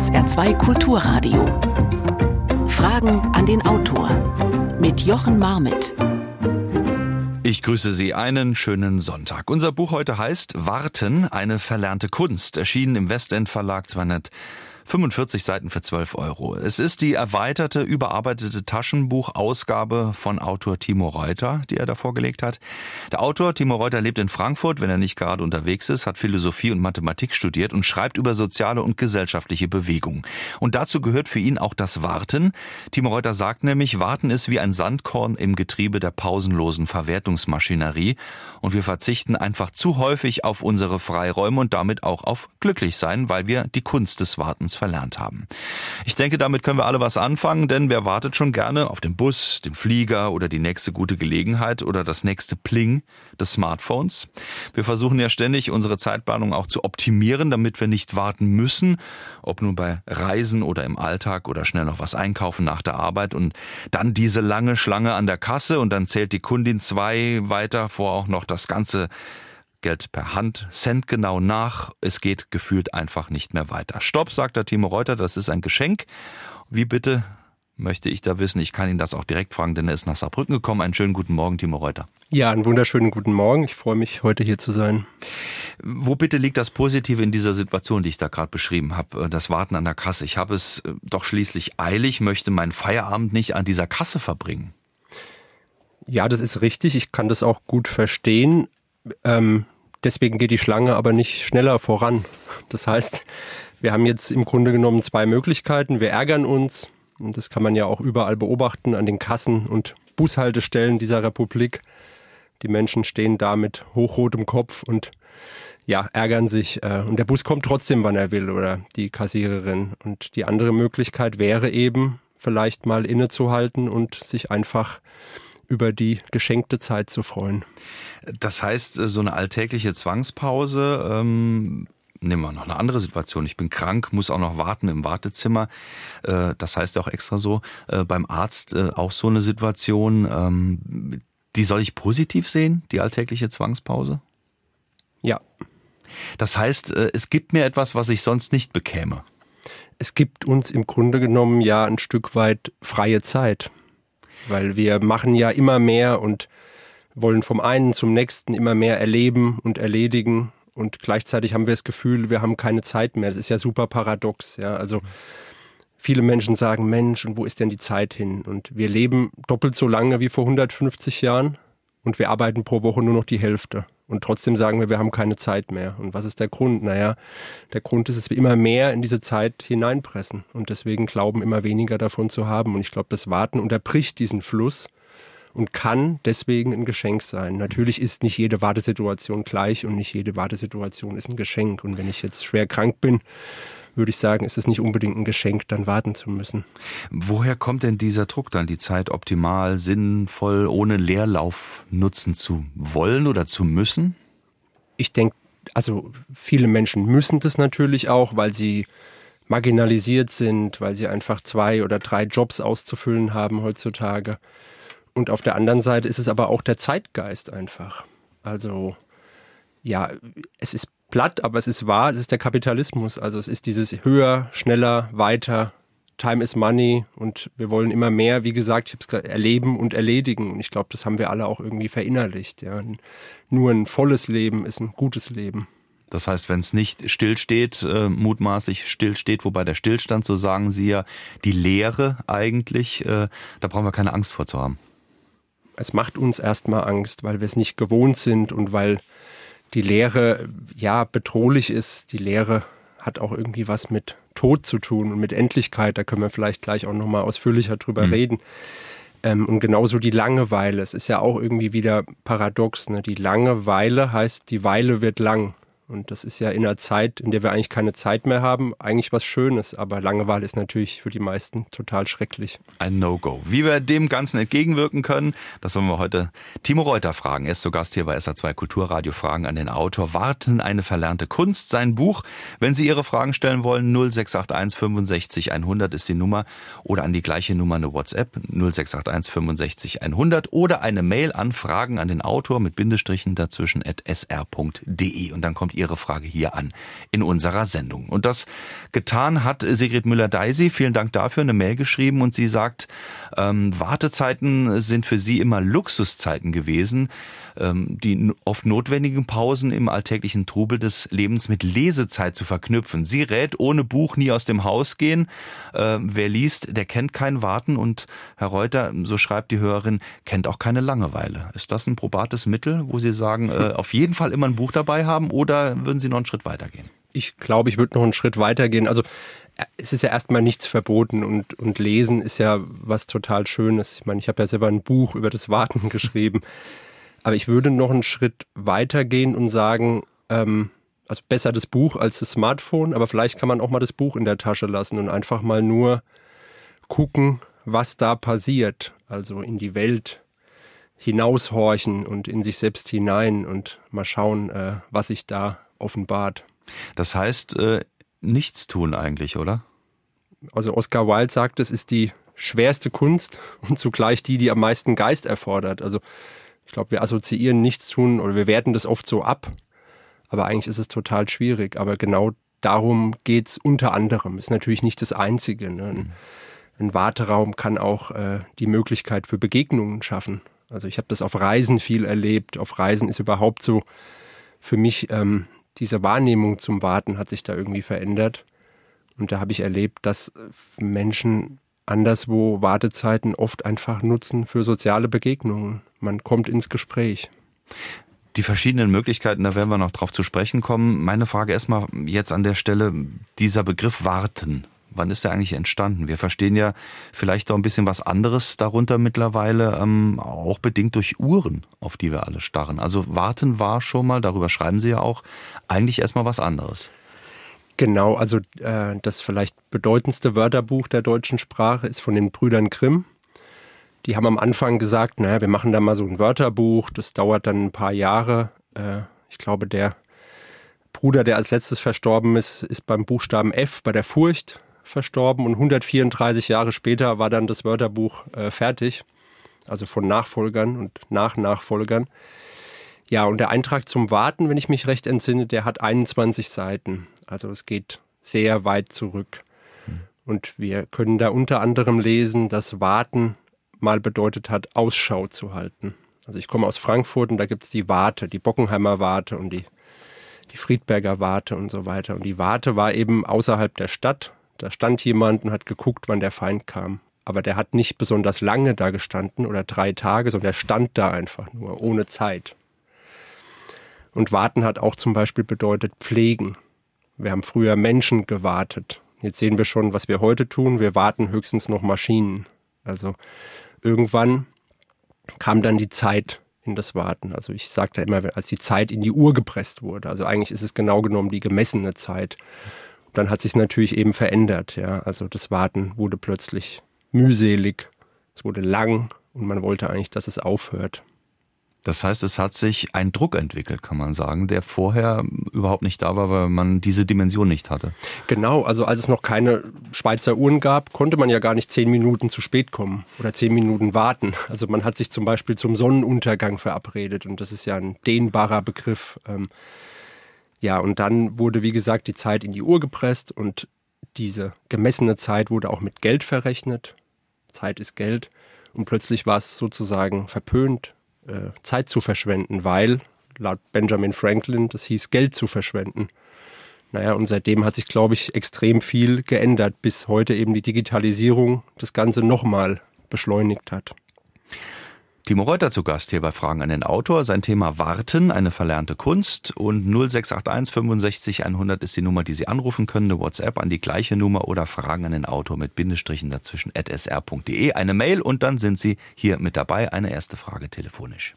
SR2 Kulturradio. Fragen an den Autor mit Jochen Marmitt. Ich grüße Sie einen schönen Sonntag. Unser Buch heute heißt Warten, eine verlernte Kunst, erschienen im Westend Verlag 200 45 Seiten für 12 Euro. Es ist die erweiterte, überarbeitete Taschenbuchausgabe von Autor Timo Reuter, die er da vorgelegt hat. Der Autor Timo Reuter lebt in Frankfurt, wenn er nicht gerade unterwegs ist, hat Philosophie und Mathematik studiert und schreibt über soziale und gesellschaftliche Bewegung. Und dazu gehört für ihn auch das Warten. Timo Reuter sagt nämlich, Warten ist wie ein Sandkorn im Getriebe der pausenlosen Verwertungsmaschinerie und wir verzichten einfach zu häufig auf unsere Freiräume und damit auch auf Glücklichsein, weil wir die Kunst des Wartens verlernt haben. Ich denke, damit können wir alle was anfangen, denn wer wartet schon gerne auf den Bus, den Flieger oder die nächste gute Gelegenheit oder das nächste Pling des Smartphones? Wir versuchen ja ständig, unsere Zeitplanung auch zu optimieren, damit wir nicht warten müssen, ob nun bei Reisen oder im Alltag oder schnell noch was einkaufen nach der Arbeit und dann diese lange Schlange an der Kasse und dann zählt die Kundin zwei weiter vor auch noch das ganze Geld per Hand, Cent genau nach. Es geht gefühlt einfach nicht mehr weiter. Stopp, sagt der Timo Reuter, das ist ein Geschenk. Wie bitte möchte ich da wissen? Ich kann ihn das auch direkt fragen, denn er ist nach Saarbrücken gekommen. Einen schönen guten Morgen, Timo Reuter. Ja, einen wunderschönen guten Morgen. Ich freue mich, heute hier zu sein. Wo bitte liegt das Positive in dieser Situation, die ich da gerade beschrieben habe? Das Warten an der Kasse. Ich habe es äh, doch schließlich eilig, möchte meinen Feierabend nicht an dieser Kasse verbringen. Ja, das ist richtig. Ich kann das auch gut verstehen. Ähm, deswegen geht die Schlange aber nicht schneller voran. Das heißt, wir haben jetzt im Grunde genommen zwei Möglichkeiten. Wir ärgern uns, und das kann man ja auch überall beobachten, an den Kassen und Bushaltestellen dieser Republik. Die Menschen stehen da mit hochrotem Kopf und ja, ärgern sich. Äh, und der Bus kommt trotzdem, wann er will, oder die Kassiererin. Und die andere Möglichkeit wäre eben, vielleicht mal innezuhalten und sich einfach über die geschenkte Zeit zu freuen. Das heißt, äh, so eine alltägliche Zwangspause, ähm Nehmen wir noch eine andere Situation. Ich bin krank, muss auch noch warten im Wartezimmer. Äh, das heißt auch extra so. Äh, beim Arzt auch so eine Situation. Ähm, die soll ich positiv sehen, die alltägliche Zwangspause? Ja. Das heißt, es gibt mir etwas, was ich sonst nicht bekäme. Es gibt uns im Grunde genommen ja ein Stück weit freie Zeit weil wir machen ja immer mehr und wollen vom einen zum nächsten immer mehr erleben und erledigen und gleichzeitig haben wir das Gefühl, wir haben keine Zeit mehr. Das ist ja super paradox, ja. Also viele Menschen sagen, Mensch, und wo ist denn die Zeit hin? Und wir leben doppelt so lange wie vor 150 Jahren und wir arbeiten pro Woche nur noch die Hälfte. Und trotzdem sagen wir, wir haben keine Zeit mehr. Und was ist der Grund? Naja, der Grund ist, dass wir immer mehr in diese Zeit hineinpressen und deswegen glauben, immer weniger davon zu haben. Und ich glaube, das Warten unterbricht diesen Fluss und kann deswegen ein Geschenk sein. Natürlich ist nicht jede Wartesituation gleich und nicht jede Wartesituation ist ein Geschenk. Und wenn ich jetzt schwer krank bin, würde ich sagen, ist es nicht unbedingt ein Geschenk, dann warten zu müssen. Woher kommt denn dieser Druck dann, die Zeit optimal, sinnvoll, ohne Leerlauf nutzen zu wollen oder zu müssen? Ich denke, also viele Menschen müssen das natürlich auch, weil sie marginalisiert sind, weil sie einfach zwei oder drei Jobs auszufüllen haben heutzutage. Und auf der anderen Seite ist es aber auch der Zeitgeist einfach. Also ja, es ist platt, aber es ist wahr, es ist der Kapitalismus. Also es ist dieses höher, schneller, weiter, Time is Money und wir wollen immer mehr, wie gesagt, ich habe es gerade erleben und erledigen. Und ich glaube, das haben wir alle auch irgendwie verinnerlicht. Ja. Nur ein volles Leben ist ein gutes Leben. Das heißt, wenn es nicht stillsteht, äh, mutmaßlich stillsteht, wobei der Stillstand, so sagen Sie ja, die Leere eigentlich, äh, da brauchen wir keine Angst vor zu haben. Es macht uns erstmal Angst, weil wir es nicht gewohnt sind und weil die Lehre ja bedrohlich ist. Die Lehre hat auch irgendwie was mit Tod zu tun und mit Endlichkeit. Da können wir vielleicht gleich auch nochmal ausführlicher drüber mhm. reden. Ähm, und genauso die Langeweile. Es ist ja auch irgendwie wieder paradox. Ne? Die Langeweile heißt, die Weile wird lang. Und das ist ja in einer Zeit, in der wir eigentlich keine Zeit mehr haben, eigentlich was Schönes. Aber Langeweile ist natürlich für die meisten total schrecklich. Ein No-Go. Wie wir dem Ganzen entgegenwirken können, das wollen wir heute Timo Reuter fragen. Er ist zu Gast hier bei SA2 Kulturradio. Fragen an den Autor. Warten eine verlernte Kunst. Sein Buch. Wenn Sie Ihre Fragen stellen wollen, 0681 65 100 ist die Nummer. Oder an die gleiche Nummer eine WhatsApp. 0681 65 100. Oder eine Mail an Fragen an den Autor mit Bindestrichen dazwischen at sr.de. Und dann kommt Ihre Frage hier an in unserer Sendung. Und das getan hat Sigrid Müller-Deisi. Vielen Dank dafür, eine Mail geschrieben und sie sagt, ähm, Wartezeiten sind für sie immer Luxuszeiten gewesen die oft notwendigen Pausen im alltäglichen Trubel des Lebens mit Lesezeit zu verknüpfen. Sie rät, ohne Buch nie aus dem Haus gehen. Äh, wer liest, der kennt kein Warten und Herr Reuter, so schreibt die Hörerin, kennt auch keine Langeweile. Ist das ein probates Mittel, wo Sie sagen, äh, auf jeden Fall immer ein Buch dabei haben oder würden Sie noch einen Schritt weitergehen? Ich glaube, ich würde noch einen Schritt weitergehen. Also äh, es ist ja erstmal nichts verboten und, und Lesen ist ja was total Schönes. Ich meine, ich habe ja selber ein Buch über das Warten geschrieben. Aber ich würde noch einen Schritt weitergehen und sagen, ähm, also besser das Buch als das Smartphone, aber vielleicht kann man auch mal das Buch in der Tasche lassen und einfach mal nur gucken, was da passiert. Also in die Welt hinaushorchen und in sich selbst hinein und mal schauen, äh, was sich da offenbart. Das heißt, äh, nichts tun eigentlich, oder? Also Oscar Wilde sagt, es ist die schwerste Kunst und zugleich die, die am meisten Geist erfordert. Also ich glaube, wir assoziieren nichts tun oder wir werten das oft so ab. Aber eigentlich ist es total schwierig. Aber genau darum geht es unter anderem. Ist natürlich nicht das Einzige. Ne? Ein, ein, Warteraum kann auch äh, die Möglichkeit für Begegnungen schaffen. Also ich habe das auf Reisen viel erlebt. Auf Reisen ist überhaupt so für mich ähm, diese Wahrnehmung zum Warten hat sich da irgendwie verändert. Und da habe ich erlebt, dass Menschen anderswo Wartezeiten oft einfach nutzen für soziale Begegnungen. Man kommt ins Gespräch. Die verschiedenen Möglichkeiten, da werden wir noch drauf zu sprechen kommen. Meine Frage erstmal jetzt an der Stelle, dieser Begriff Warten. Wann ist er eigentlich entstanden? Wir verstehen ja vielleicht auch ein bisschen was anderes darunter mittlerweile, ähm, auch bedingt durch Uhren, auf die wir alle starren. Also Warten war schon mal, darüber schreiben Sie ja auch, eigentlich erstmal was anderes. Genau, also äh, das vielleicht bedeutendste Wörterbuch der deutschen Sprache ist von den Brüdern Grimm. Die haben am Anfang gesagt, naja, wir machen da mal so ein Wörterbuch, das dauert dann ein paar Jahre. Äh, ich glaube, der Bruder, der als letztes verstorben ist, ist beim Buchstaben F, bei der Furcht verstorben und 134 Jahre später war dann das Wörterbuch äh, fertig, also von Nachfolgern und Nachnachfolgern. Ja, und der Eintrag zum Warten, wenn ich mich recht entsinne, der hat 21 Seiten. Also es geht sehr weit zurück. Und wir können da unter anderem lesen, dass Warten mal bedeutet hat, Ausschau zu halten. Also ich komme aus Frankfurt und da gibt es die Warte, die Bockenheimer Warte und die, die Friedberger Warte und so weiter. Und die Warte war eben außerhalb der Stadt. Da stand jemand und hat geguckt, wann der Feind kam. Aber der hat nicht besonders lange da gestanden oder drei Tage, sondern der stand da einfach nur, ohne Zeit. Und warten hat auch zum Beispiel bedeutet pflegen. Wir haben früher Menschen gewartet. Jetzt sehen wir schon, was wir heute tun. Wir warten höchstens noch Maschinen. Also irgendwann kam dann die Zeit in das Warten. Also ich sage da immer, als die Zeit in die Uhr gepresst wurde. Also eigentlich ist es genau genommen die gemessene Zeit. Und dann hat sich natürlich eben verändert. Ja, also das Warten wurde plötzlich mühselig. Es wurde lang und man wollte eigentlich, dass es aufhört. Das heißt, es hat sich ein Druck entwickelt, kann man sagen, der vorher überhaupt nicht da war, weil man diese Dimension nicht hatte. Genau, also als es noch keine Schweizer Uhren gab, konnte man ja gar nicht zehn Minuten zu spät kommen oder zehn Minuten warten. Also man hat sich zum Beispiel zum Sonnenuntergang verabredet und das ist ja ein dehnbarer Begriff. Ähm, ja, und dann wurde, wie gesagt, die Zeit in die Uhr gepresst und diese gemessene Zeit wurde auch mit Geld verrechnet. Zeit ist Geld. Und plötzlich war es sozusagen verpönt, äh, Zeit zu verschwenden, weil laut Benjamin Franklin das hieß Geld zu verschwenden. Naja, und seitdem hat sich, glaube ich, extrem viel geändert, bis heute eben die Digitalisierung das Ganze nochmal beschleunigt hat. Timo Reuter zu Gast hier bei Fragen an den Autor. Sein Thema Warten, eine verlernte Kunst. Und 0681 65 100 ist die Nummer, die Sie anrufen können. Eine WhatsApp an die gleiche Nummer oder Fragen an den Autor mit Bindestrichen dazwischen at sr.de. Eine Mail und dann sind Sie hier mit dabei. Eine erste Frage telefonisch.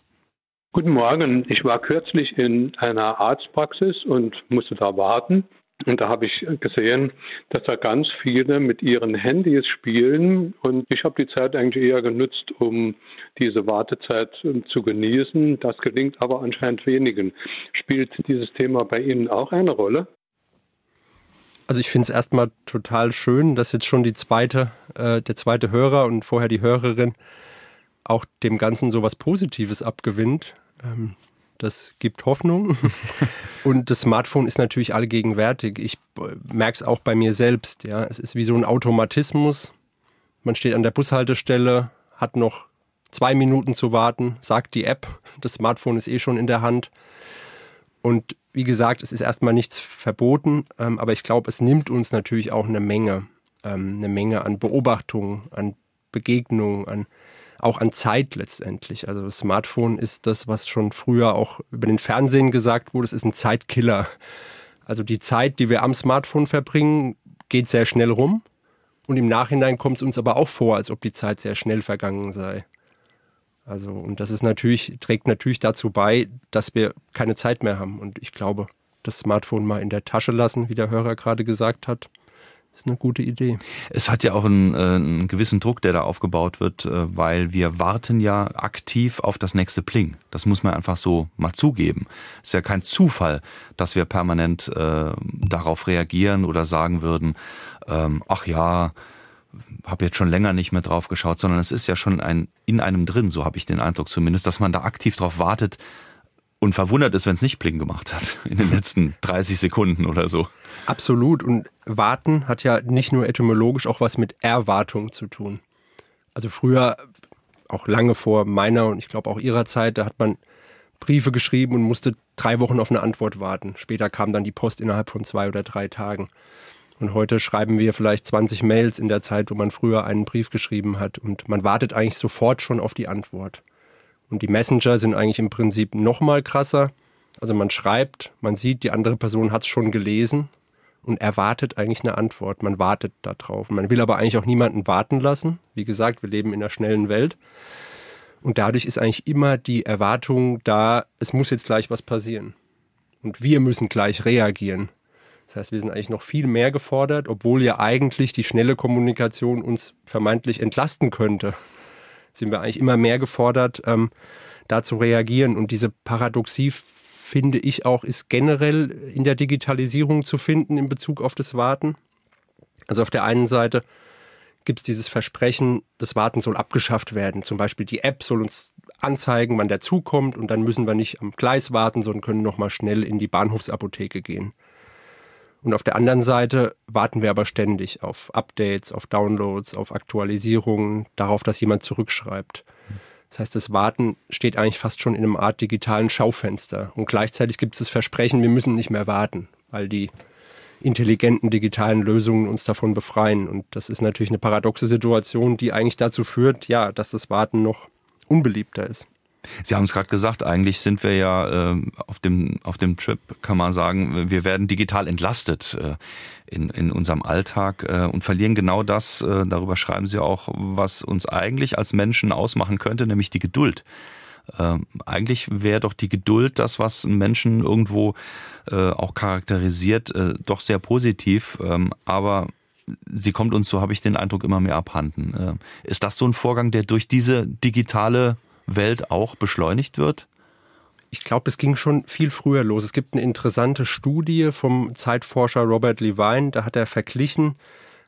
Guten Morgen. Ich war kürzlich in einer Arztpraxis und musste da warten. Und da habe ich gesehen, dass da ganz viele mit ihren Handys spielen. Und ich habe die Zeit eigentlich eher genutzt, um diese Wartezeit zu genießen. Das gelingt aber anscheinend wenigen. Spielt dieses Thema bei Ihnen auch eine Rolle? Also ich finde es erstmal total schön, dass jetzt schon die zweite, äh, der zweite Hörer und vorher die Hörerin auch dem Ganzen so was Positives abgewinnt. Ähm, Das gibt Hoffnung. Und das Smartphone ist natürlich allgegenwärtig. Ich merke es auch bei mir selbst. Ja, es ist wie so ein Automatismus. Man steht an der Bushaltestelle, hat noch zwei Minuten zu warten, sagt die App. Das Smartphone ist eh schon in der Hand. Und wie gesagt, es ist erstmal nichts verboten, ähm, aber ich glaube, es nimmt uns natürlich auch eine Menge, ähm, eine Menge an Beobachtungen, an Begegnungen, an auch an Zeit letztendlich. Also das Smartphone ist das, was schon früher auch über den Fernsehen gesagt wurde, es ist ein Zeitkiller. Also die Zeit, die wir am Smartphone verbringen, geht sehr schnell rum. Und im Nachhinein kommt es uns aber auch vor, als ob die Zeit sehr schnell vergangen sei. Also, und das ist natürlich, trägt natürlich dazu bei, dass wir keine Zeit mehr haben. Und ich glaube, das Smartphone mal in der Tasche lassen, wie der Hörer gerade gesagt hat, ist eine gute Idee. Es hat ja auch einen, äh, einen gewissen Druck, der da aufgebaut wird, äh, weil wir warten ja aktiv auf das nächste Pling. Das muss man einfach so mal zugeben. Ist ja kein Zufall, dass wir permanent äh, darauf reagieren oder sagen würden, ähm, ach ja, habe jetzt schon länger nicht mehr drauf geschaut, sondern es ist ja schon ein in einem drin, so habe ich den Eindruck zumindest, dass man da aktiv drauf wartet und verwundert ist, wenn es nicht Pling gemacht hat in den letzten 30 Sekunden oder so. Absolut. Und warten hat ja nicht nur etymologisch auch was mit Erwartung zu tun. Also früher, auch lange vor meiner und ich glaube auch ihrer Zeit, da hat man Briefe geschrieben und musste drei Wochen auf eine Antwort warten. Später kam dann die Post innerhalb von zwei oder drei Tagen. Und heute schreiben wir vielleicht 20 Mails in der Zeit, wo man früher einen Brief geschrieben hat. Und man wartet eigentlich sofort schon auf die Antwort. Und die Messenger sind eigentlich im Prinzip noch mal krasser. Also man schreibt, man sieht, die andere Person hat es schon gelesen und erwartet eigentlich eine Antwort. Man wartet darauf. Man will aber eigentlich auch niemanden warten lassen. Wie gesagt, wir leben in einer schnellen Welt. Und dadurch ist eigentlich immer die Erwartung da, es muss jetzt gleich was passieren. Und wir müssen gleich reagieren. Das heißt, wir sind eigentlich noch viel mehr gefordert, obwohl ja eigentlich die schnelle Kommunikation uns vermeintlich entlasten könnte. Sind wir eigentlich immer mehr gefordert, ähm, da zu reagieren. Und diese Paradoxie, finde ich auch, ist generell in der Digitalisierung zu finden in Bezug auf das Warten. Also auf der einen Seite gibt es dieses Versprechen, das Warten soll abgeschafft werden. Zum Beispiel die App soll uns anzeigen, wann der Zug kommt und dann müssen wir nicht am Gleis warten, sondern können nochmal schnell in die Bahnhofsapotheke gehen. Und auf der anderen Seite warten wir aber ständig auf Updates, auf Downloads, auf Aktualisierungen, darauf, dass jemand zurückschreibt. Das heißt, das Warten steht eigentlich fast schon in einem Art digitalen Schaufenster. Und gleichzeitig gibt es das Versprechen, wir müssen nicht mehr warten, weil die intelligenten digitalen Lösungen uns davon befreien. Und das ist natürlich eine paradoxe Situation, die eigentlich dazu führt, ja, dass das Warten noch unbeliebter ist. Sie haben es gerade gesagt, eigentlich sind wir ja äh, auf, dem, auf dem Trip, kann man sagen, wir werden digital entlastet äh, in, in unserem Alltag äh, und verlieren genau das, äh, darüber schreiben Sie auch, was uns eigentlich als Menschen ausmachen könnte, nämlich die Geduld. Äh, eigentlich wäre doch die Geduld das, was Menschen irgendwo äh, auch charakterisiert, äh, doch sehr positiv, ähm, aber sie kommt uns, so habe ich den Eindruck, immer mehr abhanden. Äh, ist das so ein Vorgang, der durch diese digitale Welt auch beschleunigt wird? Ich glaube, es ging schon viel früher los. Es gibt eine interessante Studie vom Zeitforscher Robert Levine, da hat er verglichen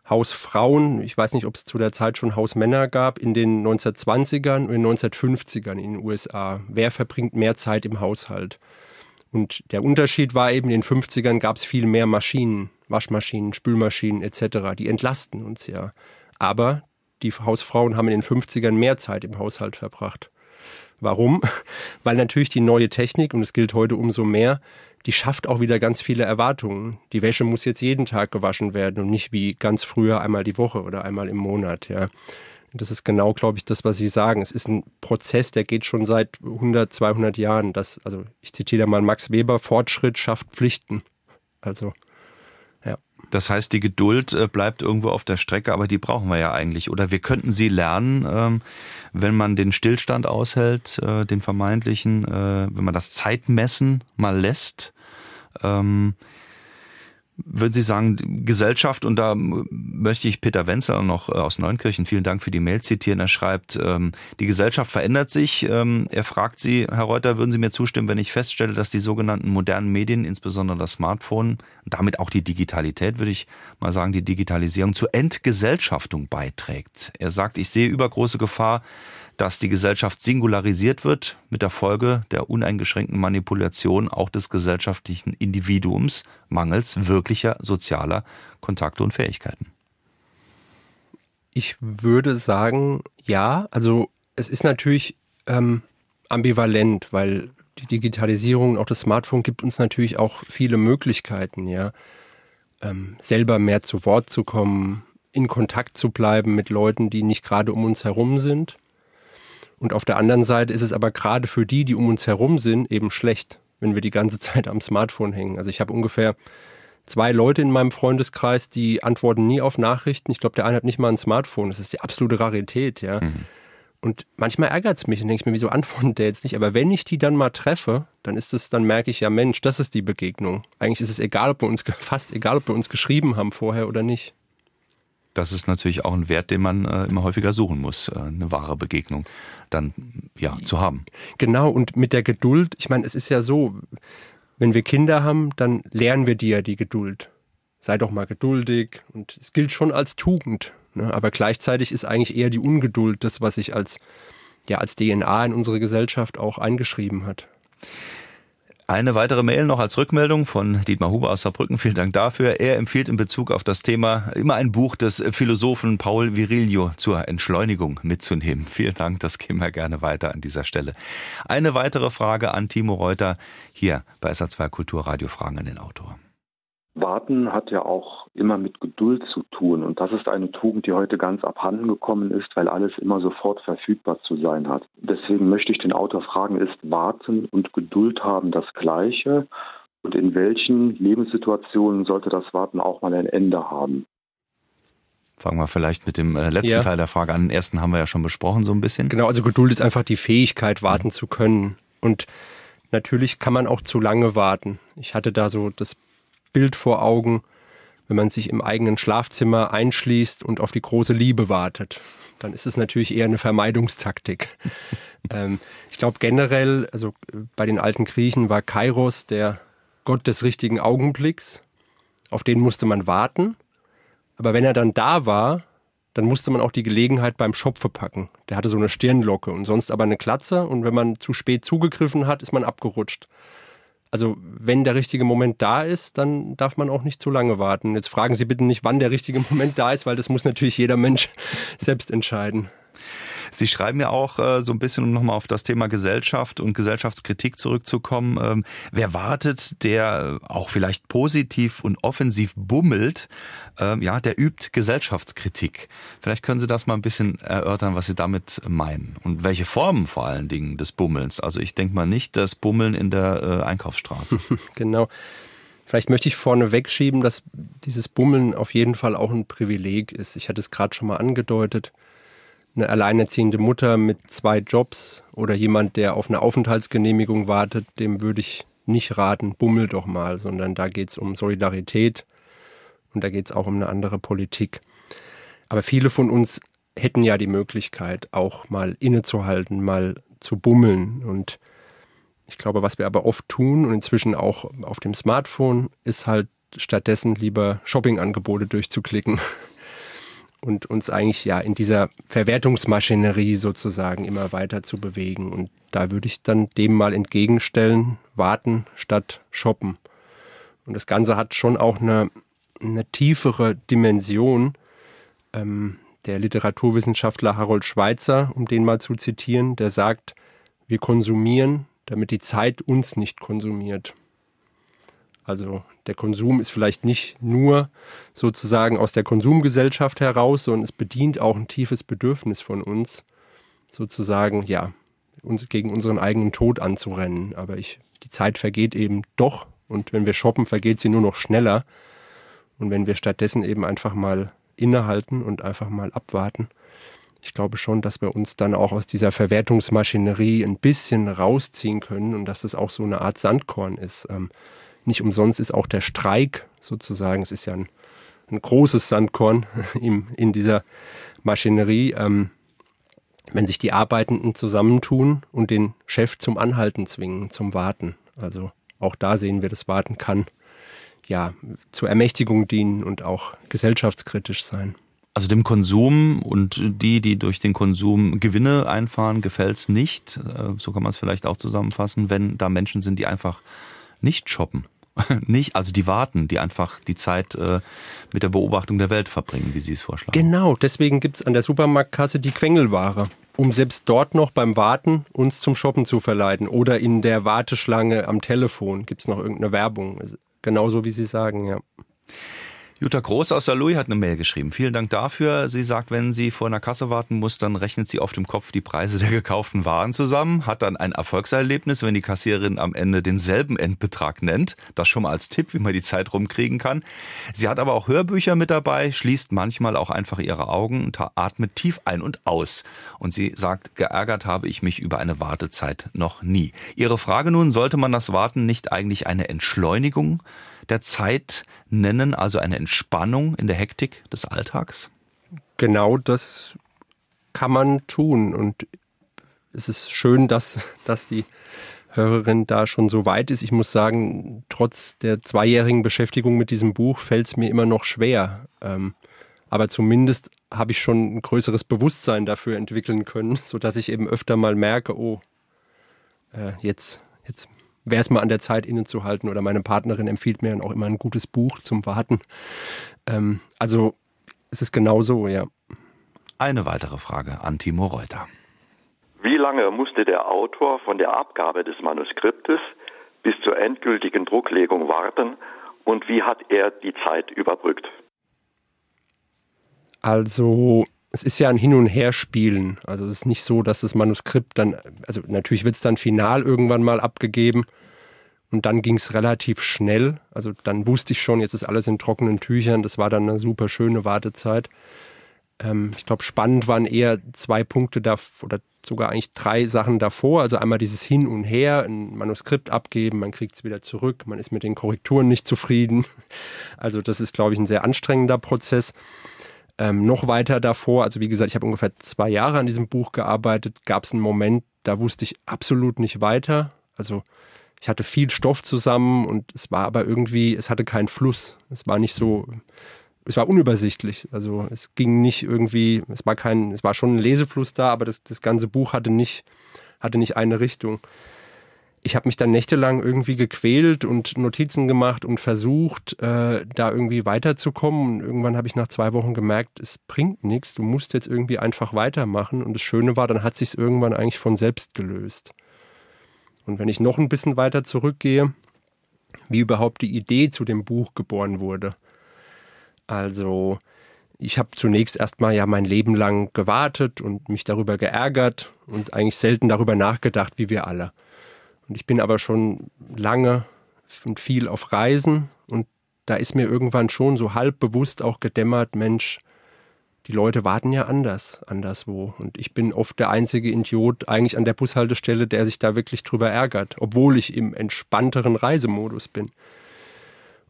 Hausfrauen, ich weiß nicht, ob es zu der Zeit schon Hausmänner gab, in den 1920ern und den 1950ern in den USA. Wer verbringt mehr Zeit im Haushalt? Und der Unterschied war eben, in den 50ern gab es viel mehr Maschinen, Waschmaschinen, Spülmaschinen etc. Die entlasten uns ja. Aber die Hausfrauen haben in den 50ern mehr Zeit im Haushalt verbracht. Warum? Weil natürlich die neue Technik, und es gilt heute umso mehr, die schafft auch wieder ganz viele Erwartungen. Die Wäsche muss jetzt jeden Tag gewaschen werden und nicht wie ganz früher einmal die Woche oder einmal im Monat, ja. Das ist genau, glaube ich, das, was Sie sagen. Es ist ein Prozess, der geht schon seit 100, 200 Jahren. Das, also ich zitiere mal Max Weber, Fortschritt schafft Pflichten. Also das heißt, die Geduld äh, bleibt irgendwo auf der Strecke, aber die brauchen wir ja eigentlich. Oder wir könnten sie lernen, ähm, wenn man den Stillstand aushält, äh, den vermeintlichen, äh, wenn man das Zeitmessen mal lässt. Würden Sie sagen, Gesellschaft, und da möchte ich Peter Wenzel noch äh, aus Neunkirchen, vielen Dank für die Mail zitieren, er schreibt, ähm, die Gesellschaft verändert sich. Ähm, er fragt Sie, Herr Reuter, würden Sie mir zustimmen, wenn ich feststelle, dass die sogenannten modernen Medien, insbesondere das Smartphone, damit auch die Digitalität, würde ich mal sagen, die Digitalisierung zur Entgesellschaftung beiträgt? Er sagt, ich sehe übergroße Gefahr, dass die Gesellschaft singularisiert wird mit der Folge der uneingeschränkten Manipulation auch des gesellschaftlichen Individuums mangels wirklicher sozialer Kontakte und Fähigkeiten. Ich würde sagen, ja. Also es ist natürlich ähm, ambivalent, weil die Digitalisierung und auch das Smartphone gibt uns natürlich auch viele Möglichkeiten, ja. Ähm, selber mehr zu Wort zu kommen, in Kontakt zu bleiben mit Leuten, die nicht gerade um uns herum sind. Und auf der anderen Seite ist es aber gerade für die, die um uns herum sind, eben schlecht, wenn wir die ganze Zeit am Smartphone hängen. Also ich habe ungefähr zwei Leute in meinem Freundeskreis, die antworten nie auf Nachrichten. Ich glaube, der eine hat nicht mal ein Smartphone. Das ist die absolute Rarität, ja. Mhm. Und manchmal ärgert es mich und denke ich mir, wieso antwortet der jetzt nicht? Aber wenn ich die dann mal treffe, dann ist es, dann merke ich ja, Mensch, das ist die Begegnung. Eigentlich ist es egal, ob wir uns, fast egal, ob wir uns geschrieben haben vorher oder nicht das ist natürlich auch ein Wert, den man äh, immer häufiger suchen muss, äh, eine wahre Begegnung dann ja zu haben. Genau und mit der Geduld, ich meine, es ist ja so, wenn wir Kinder haben, dann lernen wir dir ja die Geduld. Sei doch mal geduldig und es gilt schon als Tugend, ne? aber gleichzeitig ist eigentlich eher die Ungeduld das, was sich als ja als DNA in unsere Gesellschaft auch eingeschrieben hat. Eine weitere Mail noch als Rückmeldung von Dietmar Huber aus Saarbrücken. Vielen Dank dafür. Er empfiehlt in Bezug auf das Thema immer ein Buch des Philosophen Paul Virilio zur Entschleunigung mitzunehmen. Vielen Dank, das gehen wir gerne weiter an dieser Stelle. Eine weitere Frage an Timo Reuter hier bei SA2 Kulturradio Fragen an den Autor. Warten hat ja auch immer mit Geduld zu tun. Und das ist eine Tugend, die heute ganz abhanden gekommen ist, weil alles immer sofort verfügbar zu sein hat. Deswegen möchte ich den Autor fragen, ist Warten und Geduld haben das Gleiche? Und in welchen Lebenssituationen sollte das Warten auch mal ein Ende haben? Fangen wir vielleicht mit dem äh, letzten ja. Teil der Frage an. Den ersten haben wir ja schon besprochen, so ein bisschen. Genau, also Geduld ist einfach die Fähigkeit, warten zu können. Und natürlich kann man auch zu lange warten. Ich hatte da so das Bild vor Augen, wenn man sich im eigenen Schlafzimmer einschließt und auf die große Liebe wartet. Dann ist es natürlich eher eine Vermeidungstaktik. ähm, ich glaube generell, also bei den alten Griechen war Kairos der Gott des richtigen Augenblicks. Auf den musste man warten. Aber wenn er dann da war, dann musste man auch die Gelegenheit beim Schopfe packen. Der hatte so eine Stirnlocke und sonst aber eine Glatze. Und wenn man zu spät zugegriffen hat, ist man abgerutscht. Also wenn der richtige Moment da ist, dann darf man auch nicht zu lange warten. Jetzt fragen Sie bitte nicht, wann der richtige Moment da ist, weil das muss natürlich jeder Mensch selbst entscheiden. Sie schreiben ja auch äh, so ein bisschen, um nochmal auf das Thema Gesellschaft und Gesellschaftskritik zurückzukommen. Ähm, wer wartet, der auch vielleicht positiv und offensiv bummelt, ähm, ja, der übt Gesellschaftskritik. Vielleicht können Sie das mal ein bisschen erörtern, was Sie damit meinen und welche Formen vor allen Dingen des Bummelns. Also ich denke mal nicht das Bummeln in der äh, Einkaufsstraße. genau. Vielleicht möchte ich vorne wegschieben, dass dieses Bummeln auf jeden Fall auch ein Privileg ist. Ich hatte es gerade schon mal angedeutet eine alleinerziehende Mutter mit zwei Jobs oder jemand, der auf eine Aufenthaltsgenehmigung wartet, dem würde ich nicht raten, bummel doch mal, sondern da geht es um Solidarität und da geht es auch um eine andere Politik. Aber viele von uns hätten ja die Möglichkeit, auch mal innezuhalten, mal zu bummeln. Und ich glaube, was wir aber oft tun und inzwischen auch auf dem Smartphone, ist halt stattdessen lieber Shoppingangebote durchzuklicken und uns eigentlich ja in dieser Verwertungsmaschinerie sozusagen immer weiter zu bewegen. Und da würde ich dann dem mal entgegenstellen, warten statt shoppen. Und das Ganze hat schon auch eine, eine tiefere Dimension. Ähm, der Literaturwissenschaftler Harold Schweitzer, um den mal zu zitieren, der sagt, wir konsumieren, damit die Zeit uns nicht konsumiert. Also der Konsum ist vielleicht nicht nur sozusagen aus der Konsumgesellschaft heraus, sondern es bedient auch ein tiefes Bedürfnis von uns, sozusagen, ja, uns gegen unseren eigenen Tod anzurennen. Aber ich, die Zeit vergeht eben doch und wenn wir shoppen, vergeht sie nur noch schneller. Und wenn wir stattdessen eben einfach mal innehalten und einfach mal abwarten, ich glaube schon, dass wir uns dann auch aus dieser Verwertungsmaschinerie ein bisschen rausziehen können und dass es auch so eine Art Sandkorn ist. Nicht umsonst ist auch der Streik sozusagen, es ist ja ein, ein großes Sandkorn in, in dieser Maschinerie, ähm, wenn sich die Arbeitenden zusammentun und den Chef zum Anhalten zwingen, zum Warten. Also auch da sehen wir, das Warten kann ja zur Ermächtigung dienen und auch gesellschaftskritisch sein. Also dem Konsum und die, die durch den Konsum Gewinne einfahren, gefällt es nicht. Äh, so kann man es vielleicht auch zusammenfassen, wenn da Menschen sind, die einfach nicht shoppen. Nicht, also die warten, die einfach die Zeit äh, mit der Beobachtung der Welt verbringen, wie Sie es vorschlagen. Genau, deswegen gibt es an der Supermarktkasse die Quengelware, um selbst dort noch beim Warten uns zum Shoppen zu verleiten. Oder in der Warteschlange am Telefon gibt es noch irgendeine Werbung. Genauso wie Sie sagen, ja. Jutta Groß aus Saarlouis hat eine Mail geschrieben. Vielen Dank dafür. Sie sagt, wenn sie vor einer Kasse warten muss, dann rechnet sie auf dem Kopf die Preise der gekauften Waren zusammen, hat dann ein Erfolgserlebnis, wenn die Kassiererin am Ende denselben Endbetrag nennt. Das schon mal als Tipp, wie man die Zeit rumkriegen kann. Sie hat aber auch Hörbücher mit dabei, schließt manchmal auch einfach ihre Augen und atmet tief ein und aus. Und sie sagt, geärgert habe ich mich über eine Wartezeit noch nie. Ihre Frage nun, sollte man das Warten nicht eigentlich eine Entschleunigung der Zeit nennen, also eine Entspannung in der Hektik des Alltags? Genau das kann man tun. Und es ist schön, dass, dass die Hörerin da schon so weit ist. Ich muss sagen, trotz der zweijährigen Beschäftigung mit diesem Buch fällt es mir immer noch schwer. Ähm, aber zumindest habe ich schon ein größeres Bewusstsein dafür entwickeln können, sodass ich eben öfter mal merke, oh, äh, jetzt, jetzt wäre es mal an der Zeit, innezuhalten. Oder meine Partnerin empfiehlt mir dann auch immer ein gutes Buch zum Warten. Ähm, also es ist genau so, ja. Eine weitere Frage an Timo Reuter. Wie lange musste der Autor von der Abgabe des Manuskriptes bis zur endgültigen Drucklegung warten und wie hat er die Zeit überbrückt? Also es ist ja ein Hin- und Herspielen. Also es ist nicht so, dass das Manuskript dann, also natürlich wird es dann final irgendwann mal abgegeben und dann ging es relativ schnell. Also dann wusste ich schon, jetzt ist alles in trockenen Tüchern. Das war dann eine super schöne Wartezeit. Ähm, ich glaube, spannend waren eher zwei Punkte da oder sogar eigentlich drei Sachen davor. Also einmal dieses Hin und Her, ein Manuskript abgeben, man kriegt es wieder zurück, man ist mit den Korrekturen nicht zufrieden. Also das ist, glaube ich, ein sehr anstrengender Prozess. Ähm, noch weiter davor, also wie gesagt, ich habe ungefähr zwei Jahre an diesem Buch gearbeitet, gab es einen Moment, da wusste ich absolut nicht weiter. Also ich hatte viel Stoff zusammen und es war aber irgendwie, es hatte keinen Fluss. Es war nicht so, es war unübersichtlich. Also es ging nicht irgendwie, es war kein, es war schon ein Lesefluss da, aber das, das ganze Buch hatte nicht, hatte nicht eine Richtung ich habe mich dann nächtelang irgendwie gequält und Notizen gemacht und versucht, äh, da irgendwie weiterzukommen. Und irgendwann habe ich nach zwei Wochen gemerkt, es bringt nichts. Du musst jetzt irgendwie einfach weitermachen. Und das Schöne war, dann hat sich irgendwann eigentlich von selbst gelöst. Und wenn ich noch ein bisschen weiter zurückgehe, wie überhaupt die Idee zu dem Buch geboren wurde. Also ich habe zunächst erstmal ja mein Leben lang gewartet und mich darüber geärgert und eigentlich selten darüber nachgedacht, wie wir alle. Und ich bin aber schon lange und viel auf Reisen und da ist mir irgendwann schon so halb bewusst auch gedämmert, Mensch, die Leute warten ja anders, anderswo. Und ich bin oft der einzige Idiot eigentlich an der Bushaltestelle, der sich da wirklich drüber ärgert, obwohl ich im entspannteren Reisemodus bin.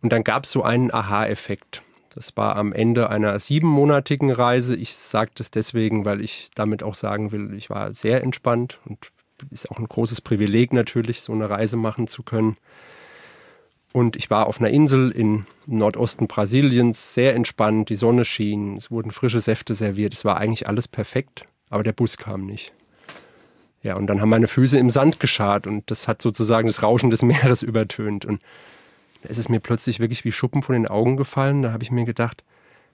Und dann gab es so einen Aha-Effekt. Das war am Ende einer siebenmonatigen Reise. Ich sage das deswegen, weil ich damit auch sagen will, ich war sehr entspannt und ist auch ein großes Privileg natürlich, so eine Reise machen zu können. Und ich war auf einer Insel im Nordosten Brasiliens, sehr entspannt, die Sonne schien, es wurden frische Säfte serviert, es war eigentlich alles perfekt, aber der Bus kam nicht. Ja, und dann haben meine Füße im Sand geschart und das hat sozusagen das Rauschen des Meeres übertönt. Und da ist es mir plötzlich wirklich wie Schuppen von den Augen gefallen. Da habe ich mir gedacht,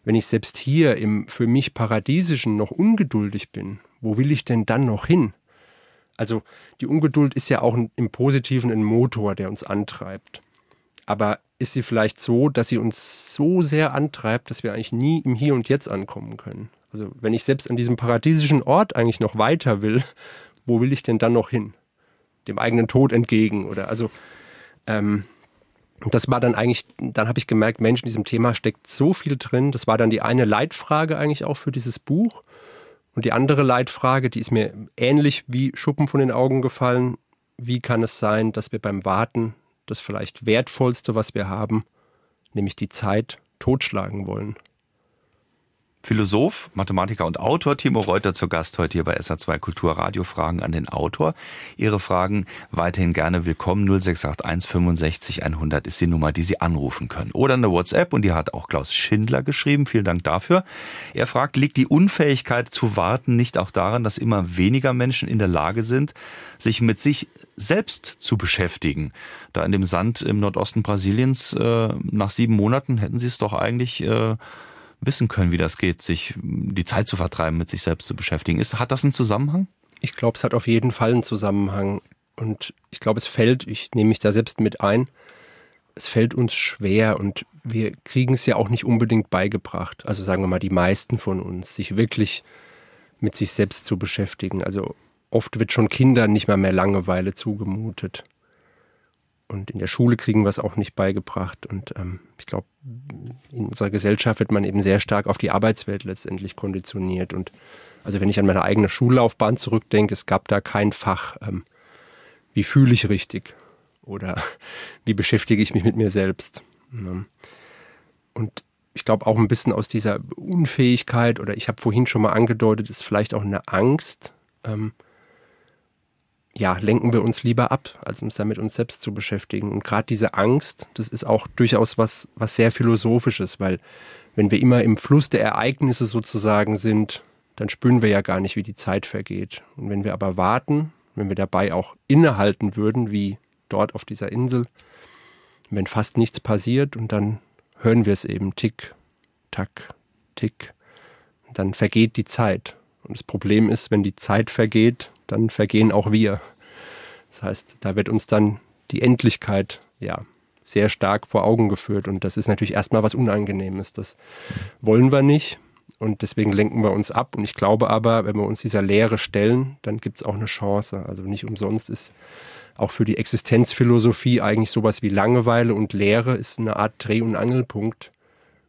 wenn ich selbst hier im für mich Paradiesischen noch ungeduldig bin, wo will ich denn dann noch hin? Also die Ungeduld ist ja auch im Positiven ein Motor, der uns antreibt. Aber ist sie vielleicht so, dass sie uns so sehr antreibt, dass wir eigentlich nie im Hier und Jetzt ankommen können? Also wenn ich selbst an diesem paradiesischen Ort eigentlich noch weiter will, wo will ich denn dann noch hin? Dem eigenen Tod entgegen oder also ähm, das war dann eigentlich, dann habe ich gemerkt, Mensch, in diesem Thema steckt so viel drin. Das war dann die eine Leitfrage eigentlich auch für dieses Buch. Und die andere Leitfrage, die ist mir ähnlich wie Schuppen von den Augen gefallen. Wie kann es sein, dass wir beim Warten das vielleicht wertvollste, was wir haben, nämlich die Zeit, totschlagen wollen. Philosoph, Mathematiker und Autor Timo Reuter zu Gast heute hier bei SA2 Kulturradio. Fragen an den Autor. Ihre Fragen weiterhin gerne willkommen. 0681 65 100 ist die Nummer, die Sie anrufen können. Oder eine WhatsApp und die hat auch Klaus Schindler geschrieben. Vielen Dank dafür. Er fragt, liegt die Unfähigkeit zu warten nicht auch daran, dass immer weniger Menschen in der Lage sind, sich mit sich selbst zu beschäftigen? Da in dem Sand im Nordosten Brasiliens äh, nach sieben Monaten hätten Sie es doch eigentlich äh, wissen können, wie das geht, sich die Zeit zu vertreiben, mit sich selbst zu beschäftigen. Ist, hat das einen Zusammenhang? Ich glaube, es hat auf jeden Fall einen Zusammenhang. Und ich glaube, es fällt, ich nehme mich da selbst mit ein, es fällt uns schwer und wir kriegen es ja auch nicht unbedingt beigebracht. Also sagen wir mal, die meisten von uns, sich wirklich mit sich selbst zu beschäftigen. Also oft wird schon Kindern nicht mal mehr Langeweile zugemutet. Und in der Schule kriegen wir es auch nicht beigebracht. Und ähm, ich glaube, in unserer Gesellschaft wird man eben sehr stark auf die Arbeitswelt letztendlich konditioniert. Und also wenn ich an meine eigene Schullaufbahn zurückdenke, es gab da kein Fach, ähm, wie fühle ich richtig oder wie beschäftige ich mich mit mir selbst. Und ich glaube auch ein bisschen aus dieser Unfähigkeit oder ich habe vorhin schon mal angedeutet, ist vielleicht auch eine Angst. Ähm, ja, lenken wir uns lieber ab, als uns damit uns selbst zu beschäftigen. Und gerade diese Angst, das ist auch durchaus was, was sehr Philosophisches, weil wenn wir immer im Fluss der Ereignisse sozusagen sind, dann spüren wir ja gar nicht, wie die Zeit vergeht. Und wenn wir aber warten, wenn wir dabei auch innehalten würden, wie dort auf dieser Insel, wenn fast nichts passiert und dann hören wir es eben tick, tack, tick, dann vergeht die Zeit. Und das Problem ist, wenn die Zeit vergeht, dann vergehen auch wir. Das heißt, da wird uns dann die Endlichkeit ja sehr stark vor Augen geführt und das ist natürlich erstmal was Unangenehmes. Das wollen wir nicht und deswegen lenken wir uns ab. Und ich glaube aber, wenn wir uns dieser Lehre stellen, dann gibt es auch eine Chance. Also nicht umsonst ist auch für die Existenzphilosophie eigentlich sowas wie Langeweile und Lehre ist eine Art Dreh- und Angelpunkt,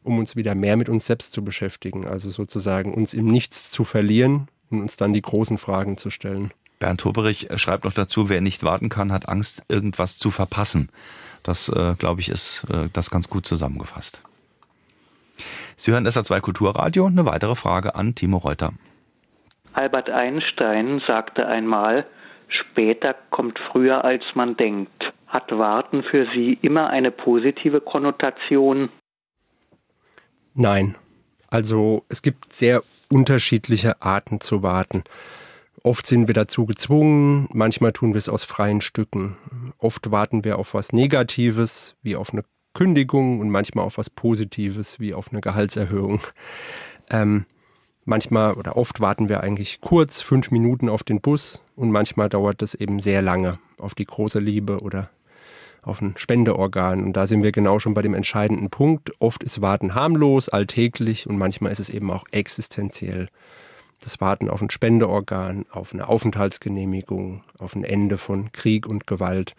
um uns wieder mehr mit uns selbst zu beschäftigen. Also sozusagen uns im Nichts zu verlieren und uns dann die großen Fragen zu stellen. Bernd Hoberich schreibt noch dazu, wer nicht warten kann, hat Angst, irgendwas zu verpassen. Das, äh, glaube ich, ist äh, das ganz gut zusammengefasst. Sie hören SA2 Kulturradio. Eine weitere Frage an Timo Reuter. Albert Einstein sagte einmal, später kommt früher als man denkt. Hat Warten für Sie immer eine positive Konnotation? Nein. Also es gibt sehr unterschiedliche Arten zu warten. Oft sind wir dazu gezwungen, manchmal tun wir es aus freien Stücken. Oft warten wir auf was Negatives, wie auf eine Kündigung und manchmal auf was Positives, wie auf eine Gehaltserhöhung. Ähm, manchmal oder oft warten wir eigentlich kurz, fünf Minuten auf den Bus und manchmal dauert das eben sehr lange auf die große Liebe oder auf ein Spendeorgan. Und da sind wir genau schon bei dem entscheidenden Punkt. Oft ist Warten harmlos, alltäglich und manchmal ist es eben auch existenziell. Das Warten auf ein Spendeorgan, auf eine Aufenthaltsgenehmigung, auf ein Ende von Krieg und Gewalt.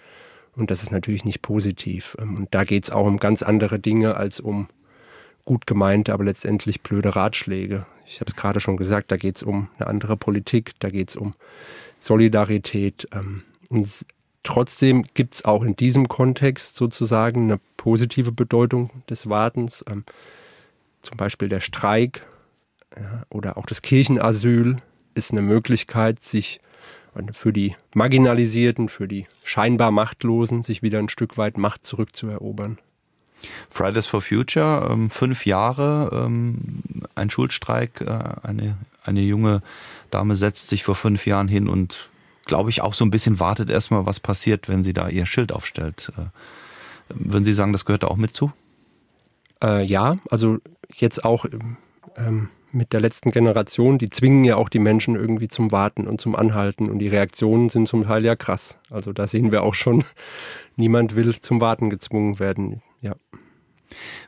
Und das ist natürlich nicht positiv. Und da geht es auch um ganz andere Dinge als um gut gemeinte, aber letztendlich blöde Ratschläge. Ich habe es gerade schon gesagt, da geht es um eine andere Politik, da geht es um Solidarität. Ähm, und Trotzdem gibt es auch in diesem Kontext sozusagen eine positive Bedeutung des Wartens. Ähm, zum Beispiel der Streik ja, oder auch das Kirchenasyl ist eine Möglichkeit, sich für die Marginalisierten, für die scheinbar Machtlosen, sich wieder ein Stück weit Macht zurückzuerobern. Fridays for Future, ähm, fünf Jahre, ähm, ein Schulstreik, äh, eine, eine junge Dame setzt sich vor fünf Jahren hin und glaube ich, auch so ein bisschen wartet erstmal, was passiert, wenn sie da ihr Schild aufstellt. Äh, würden Sie sagen, das gehört da auch mit zu? Äh, ja, also jetzt auch ähm, mit der letzten Generation, die zwingen ja auch die Menschen irgendwie zum Warten und zum Anhalten und die Reaktionen sind zum Teil ja krass. Also da sehen wir auch schon, niemand will zum Warten gezwungen werden. Ja.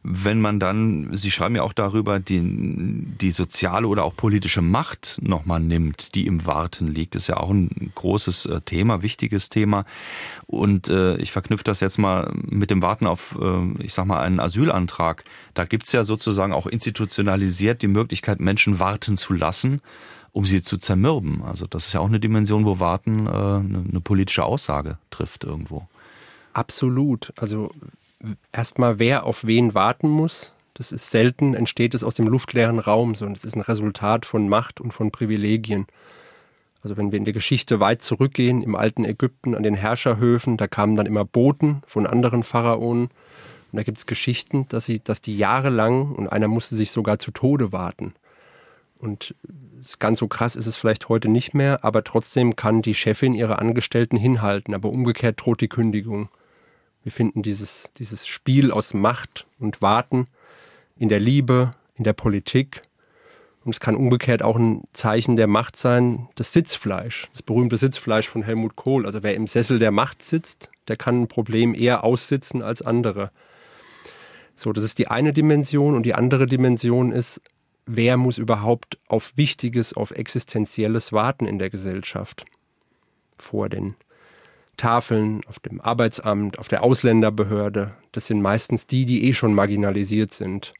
Wenn man dann, Sie schreiben ja auch darüber, die, die soziale oder auch politische Macht nochmal nimmt, die im Warten liegt, ist ja auch ein großes äh, Thema, wichtiges Thema. Und äh, ich verknüpfe das jetzt mal mit dem Warten auf, äh, ich sag mal, einen Asylantrag. Da gibt's ja sozusagen auch institutionalisiert die Möglichkeit, Menschen warten zu lassen um sie zu zermürben. Also das ist ja auch eine Dimension, wo Warten äh, eine, eine politische Aussage trifft irgendwo. Absolut. Also erstmal, wer auf wen warten muss, das ist selten, entsteht es aus dem luftleeren Raum, sondern es ist ein Resultat von Macht und von Privilegien. Also wenn wir in der Geschichte weit zurückgehen, im alten Ägypten an den Herrscherhöfen, da kamen dann immer Boten von anderen Pharaonen. Und da gibt es Geschichten, dass, sie, dass die jahrelang, und einer musste sich sogar zu Tode warten. Und ganz so krass ist es vielleicht heute nicht mehr, aber trotzdem kann die Chefin ihre Angestellten hinhalten, aber umgekehrt droht die Kündigung. Wir finden dieses, dieses Spiel aus Macht und Warten in der Liebe, in der Politik, und es kann umgekehrt auch ein Zeichen der Macht sein, das Sitzfleisch, das berühmte Sitzfleisch von Helmut Kohl. Also wer im Sessel der Macht sitzt, der kann ein Problem eher aussitzen als andere. So, das ist die eine Dimension. Und die andere Dimension ist, wer muss überhaupt auf Wichtiges, auf Existenzielles warten in der Gesellschaft? Vor den Tafeln, auf dem Arbeitsamt, auf der Ausländerbehörde. Das sind meistens die, die eh schon marginalisiert sind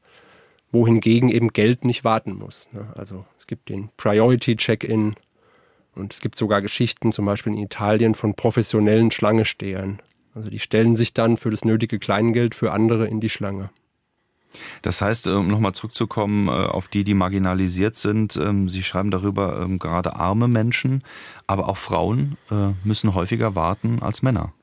wohingegen eben Geld nicht warten muss. Ne? Also es gibt den Priority Check-in und es gibt sogar Geschichten, zum Beispiel in Italien, von professionellen Schlangestehern. Also die stellen sich dann für das nötige Kleingeld für andere in die Schlange. Das heißt, um nochmal zurückzukommen äh, auf die, die marginalisiert sind, ähm, Sie schreiben darüber, ähm, gerade arme Menschen, aber auch Frauen äh, müssen häufiger warten als Männer.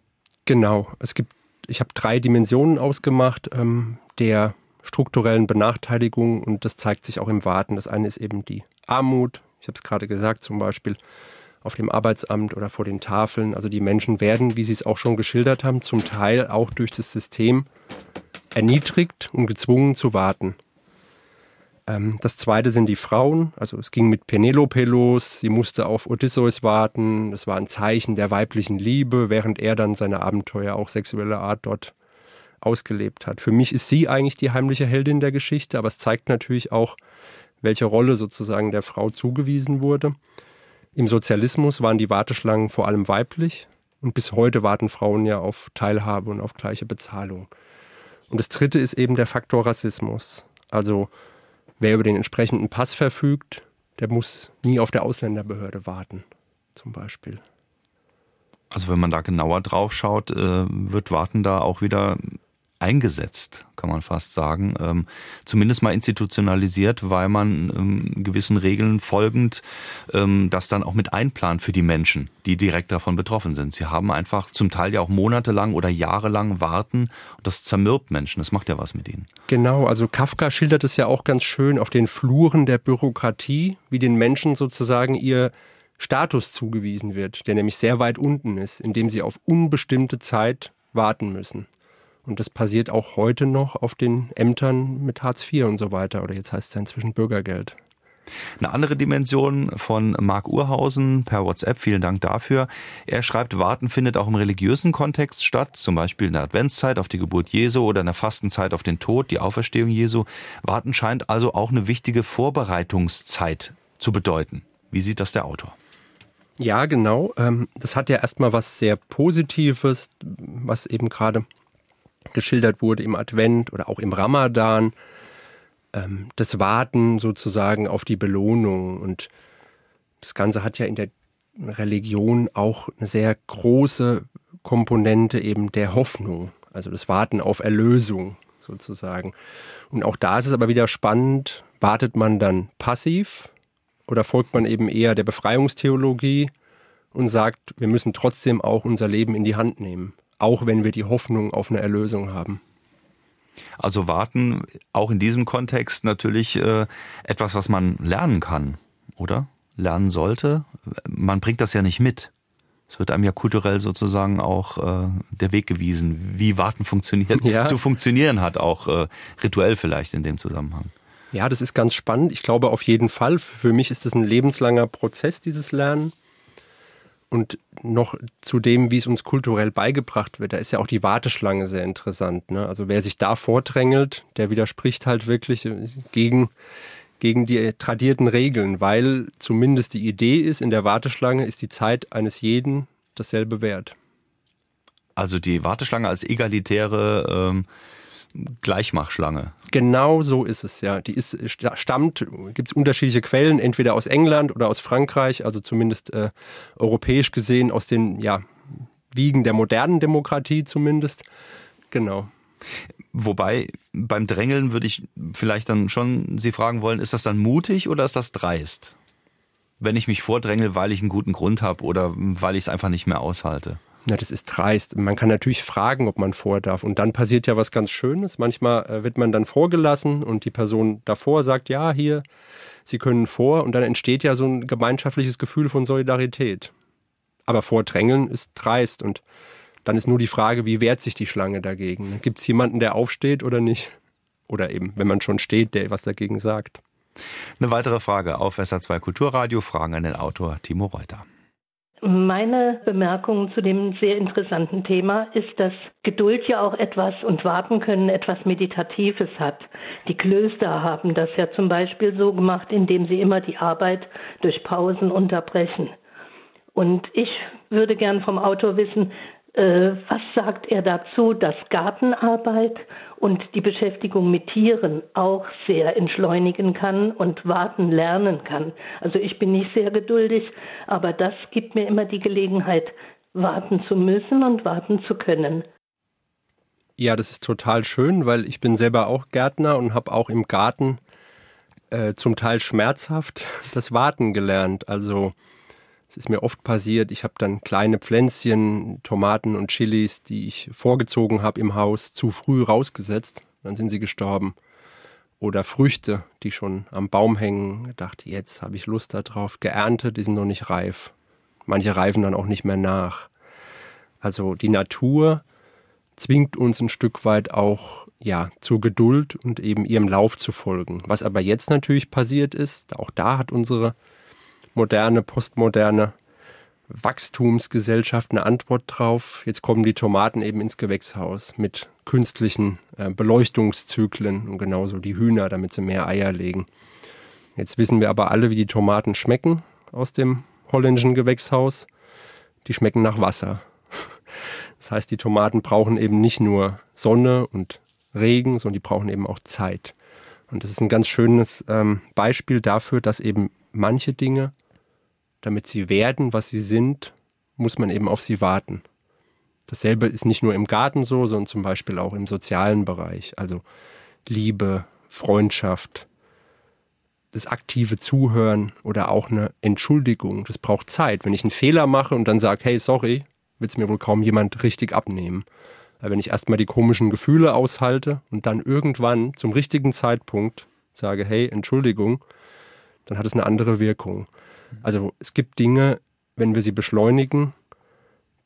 Genau. Es gibt, ich habe drei Dimensionen ausgemacht. Ähm, der strukturellen Benachteiligungen und das zeigt sich auch im Warten. Das eine ist eben die Armut, ich habe es gerade gesagt, zum Beispiel auf dem Arbeitsamt oder vor den Tafeln. Also die Menschen werden, wie Sie es auch schon geschildert haben, zum Teil auch durch das System erniedrigt und gezwungen zu warten. Ähm, das zweite sind die Frauen. Also es ging mit Penelope los. Sie musste auf Odysseus warten. Das war ein Zeichen der weiblichen Liebe, während er dann seine Abenteuer auch sexueller Art dort ausgelebt hat. Für mich ist sie eigentlich die heimliche Heldin der Geschichte, aber es zeigt natürlich auch, welche Rolle sozusagen der Frau zugewiesen wurde. Im Sozialismus waren die Warteschlangen vor allem weiblich und bis heute warten Frauen ja auf Teilhabe und auf gleiche Bezahlung. Und das dritte ist eben der Faktor Rassismus. Also wer über den entsprechenden Pass verfügt, der muss nie auf der Ausländerbehörde warten, zum Beispiel. Also wenn man da genauer drauf schaut, äh, wird Warten da auch wieder eingesetzt, kann man fast sagen. Ähm, zumindest mal institutionalisiert, weil man ähm, gewissen Regeln folgend ähm, das dann auch mit einplant für die Menschen, die direkt davon betroffen sind. Sie haben einfach zum Teil ja auch monatelang oder jahrelang warten das zermürbt Menschen. Das macht ja was mit ihnen. Genau, also Kafka schildert es ja auch ganz schön auf den Fluren der Bürokratie, wie den Menschen sozusagen ihr Status zugewiesen wird, der nämlich sehr weit unten ist, indem sie auf unbestimmte Zeit warten müssen. Und das passiert auch heute noch auf den Ämtern mit Hartz IV und so weiter. Oder jetzt heißt es ja inzwischen Bürgergeld. Eine andere Dimension von Marc Urhausen per WhatsApp, vielen Dank dafür. Er schreibt, Warten findet auch im religiösen Kontext statt, zum Beispiel in der Adventszeit auf die Geburt Jesu oder in der Fastenzeit auf den Tod, die Auferstehung Jesu. Warten scheint also auch eine wichtige Vorbereitungszeit zu bedeuten. Wie sieht das der Autor? Ja, genau. Ähm, das hat ja erstmal was sehr Positives, was eben gerade geschildert wurde im Advent oder auch im Ramadan. Ähm, das Warten sozusagen auf die Belohnung. Und das Ganze hat ja in der Religion auch eine sehr große Komponente eben der Hoffnung, also das Warten auf Erlösung sozusagen. Und auch da ist es aber wieder spannend, wartet man dann passiv oder folgt man eben eher der Befreiungstheologie und sagt, wir müssen trotzdem auch unser Leben in die Hand nehmen auch wenn wir die Hoffnung auf eine Erlösung haben. Also warten auch in diesem Kontext natürlich äh, etwas, was man lernen kann, oder? Lernen sollte. Man bringt das ja nicht mit. Es wird einem ja kulturell sozusagen auch äh, der Weg gewiesen, wie Warten funktioniert, ja. zu funktionieren hat, auch äh, rituell vielleicht in dem Zusammenhang. Ja, das ist ganz spannend. Ich glaube auf jeden Fall. Für mich ist das ein lebenslanger Prozess, dieses Lernen. Und noch zu dem, wie es uns kulturell beigebracht wird, da ist ja auch die Warteschlange sehr interessant. Ne? Also wer sich da vordrängelt, der widerspricht halt wirklich äh, gegen, gegen die tradierten Regeln, weil zumindest die Idee ist, in der Warteschlange ist die Zeit eines jeden dasselbe wert. Also die Warteschlange als egalitäre ähm, Gleichmachschlange. Genau so ist es, ja. Die ist, stammt, gibt es unterschiedliche Quellen, entweder aus England oder aus Frankreich, also zumindest äh, europäisch gesehen aus den ja, Wiegen der modernen Demokratie zumindest. Genau. Wobei beim Drängeln würde ich vielleicht dann schon Sie fragen wollen, ist das dann mutig oder ist das dreist? Wenn ich mich vordrängel, weil ich einen guten Grund habe oder weil ich es einfach nicht mehr aushalte. Na, das ist dreist. Man kann natürlich fragen, ob man vor darf. Und dann passiert ja was ganz Schönes. Manchmal äh, wird man dann vorgelassen und die Person davor sagt, ja, hier, Sie können vor. Und dann entsteht ja so ein gemeinschaftliches Gefühl von Solidarität. Aber vordrängeln ist dreist. Und dann ist nur die Frage, wie wehrt sich die Schlange dagegen? Gibt es jemanden, der aufsteht oder nicht? Oder eben, wenn man schon steht, der was dagegen sagt. Eine weitere Frage auf SA2 Kulturradio. Fragen an den Autor Timo Reuter. Meine Bemerkung zu dem sehr interessanten Thema ist, dass Geduld ja auch etwas und Warten können etwas Meditatives hat. Die Klöster haben das ja zum Beispiel so gemacht, indem sie immer die Arbeit durch Pausen unterbrechen. Und ich würde gern vom Autor wissen, was sagt er dazu, dass Gartenarbeit und die Beschäftigung mit Tieren auch sehr entschleunigen kann und warten lernen kann? Also ich bin nicht sehr geduldig, aber das gibt mir immer die Gelegenheit, warten zu müssen und warten zu können. Ja, das ist total schön, weil ich bin selber auch Gärtner und habe auch im Garten äh, zum Teil schmerzhaft das Warten gelernt. Also es ist mir oft passiert, ich habe dann kleine Pflänzchen, Tomaten und Chilis, die ich vorgezogen habe im Haus, zu früh rausgesetzt. Dann sind sie gestorben. Oder Früchte, die schon am Baum hängen. Ich dachte, jetzt habe ich Lust darauf. Geerntet, die sind noch nicht reif. Manche reifen dann auch nicht mehr nach. Also die Natur zwingt uns ein Stück weit auch ja, zur Geduld und eben ihrem Lauf zu folgen. Was aber jetzt natürlich passiert ist, auch da hat unsere moderne, postmoderne Wachstumsgesellschaft eine Antwort drauf. Jetzt kommen die Tomaten eben ins Gewächshaus mit künstlichen äh, Beleuchtungszyklen und genauso die Hühner, damit sie mehr Eier legen. Jetzt wissen wir aber alle, wie die Tomaten schmecken aus dem holländischen Gewächshaus. Die schmecken nach Wasser. Das heißt, die Tomaten brauchen eben nicht nur Sonne und Regen, sondern die brauchen eben auch Zeit. Und das ist ein ganz schönes ähm, Beispiel dafür, dass eben manche Dinge damit sie werden, was sie sind, muss man eben auf sie warten. Dasselbe ist nicht nur im Garten so, sondern zum Beispiel auch im sozialen Bereich. Also Liebe, Freundschaft, das aktive Zuhören oder auch eine Entschuldigung. Das braucht Zeit. Wenn ich einen Fehler mache und dann sage, hey, sorry, wird es mir wohl kaum jemand richtig abnehmen. Weil wenn ich erstmal die komischen Gefühle aushalte und dann irgendwann zum richtigen Zeitpunkt sage, hey, Entschuldigung, dann hat es eine andere Wirkung. Also es gibt Dinge, wenn wir sie beschleunigen,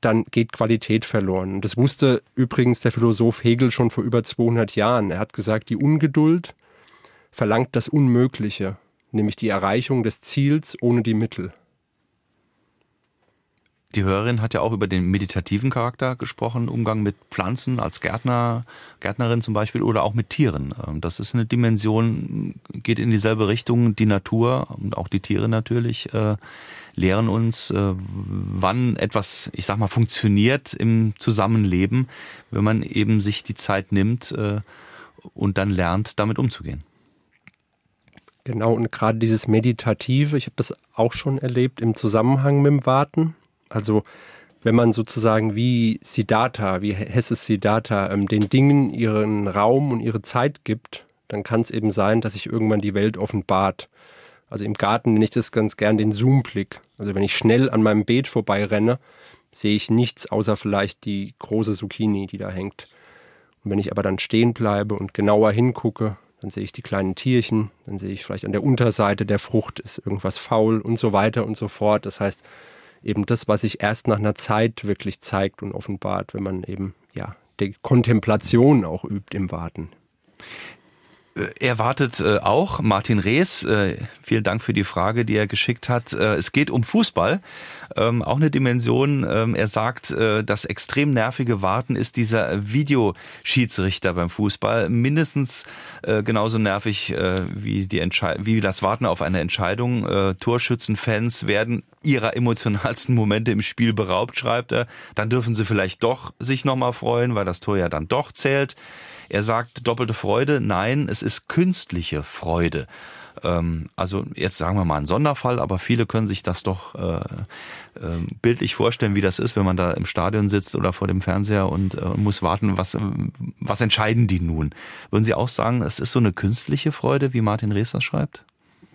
dann geht Qualität verloren. Das wusste übrigens der Philosoph Hegel schon vor über 200 Jahren. Er hat gesagt, die Ungeduld verlangt das Unmögliche, nämlich die Erreichung des Ziels ohne die Mittel. Die Hörerin hat ja auch über den meditativen Charakter gesprochen, Umgang mit Pflanzen als Gärtner, Gärtnerin zum Beispiel oder auch mit Tieren. Ähm, das ist eine Dimension, geht in dieselbe Richtung. Die Natur und auch die Tiere natürlich äh, lehren uns, äh, wann etwas, ich sag mal, funktioniert im Zusammenleben, wenn man eben sich die Zeit nimmt äh, und dann lernt, damit umzugehen. Genau, und gerade dieses Meditative, ich habe das auch schon erlebt im Zusammenhang mit dem Warten. Also wenn man sozusagen wie Siddhartha, wie Hesses Siddhartha, ähm, den Dingen ihren Raum und ihre Zeit gibt, dann kann es eben sein, dass sich irgendwann die Welt offenbart. Also im Garten nenne ich das ganz gern den Zoom-Blick. Also wenn ich schnell an meinem Beet vorbeirenne, sehe ich nichts außer vielleicht die große Zucchini, die da hängt. Und wenn ich aber dann stehen bleibe und genauer hingucke, dann sehe ich die kleinen Tierchen, dann sehe ich vielleicht an der Unterseite der Frucht ist irgendwas faul und so weiter und so fort. Das heißt, eben das, was sich erst nach einer Zeit wirklich zeigt und offenbart, wenn man eben ja die Kontemplation auch übt im Warten. Äh, er wartet äh, auch, Martin Rees, äh, vielen Dank für die Frage, die er geschickt hat. Äh, es geht um Fußball, ähm, auch eine Dimension. Ähm, er sagt, äh, das extrem nervige Warten ist dieser Videoschiedsrichter beim Fußball. Mindestens äh, genauso nervig wie, die wie das Warten auf eine Entscheidung. Torschützenfans werden ihrer emotionalsten Momente im Spiel beraubt, schreibt er. Dann dürfen sie vielleicht doch sich nochmal freuen, weil das Tor ja dann doch zählt. Er sagt doppelte Freude, nein, es ist künstliche Freude. Ähm, also jetzt sagen wir mal ein Sonderfall, aber viele können sich das doch äh, äh, bildlich vorstellen, wie das ist, wenn man da im Stadion sitzt oder vor dem Fernseher und äh, muss warten, was, was entscheiden die nun? Würden Sie auch sagen, es ist so eine künstliche Freude, wie Martin Rees das schreibt?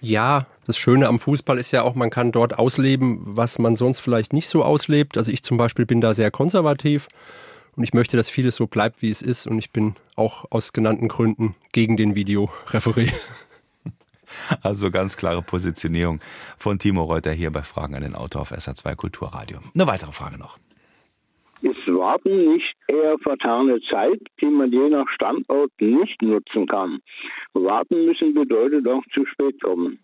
Ja, das Schöne am Fußball ist ja auch, man kann dort ausleben, was man sonst vielleicht nicht so auslebt. Also ich zum Beispiel bin da sehr konservativ und ich möchte, dass vieles so bleibt, wie es ist. Und ich bin auch aus genannten Gründen gegen den Videoreferee. Also ganz klare Positionierung von Timo Reuter hier bei Fragen an den Autor auf SR2 Kulturradio. Eine weitere Frage noch. Ist Warten nicht eher vertane Zeit, die man je nach Standort nicht nutzen kann? Warten müssen bedeutet auch zu spät kommen.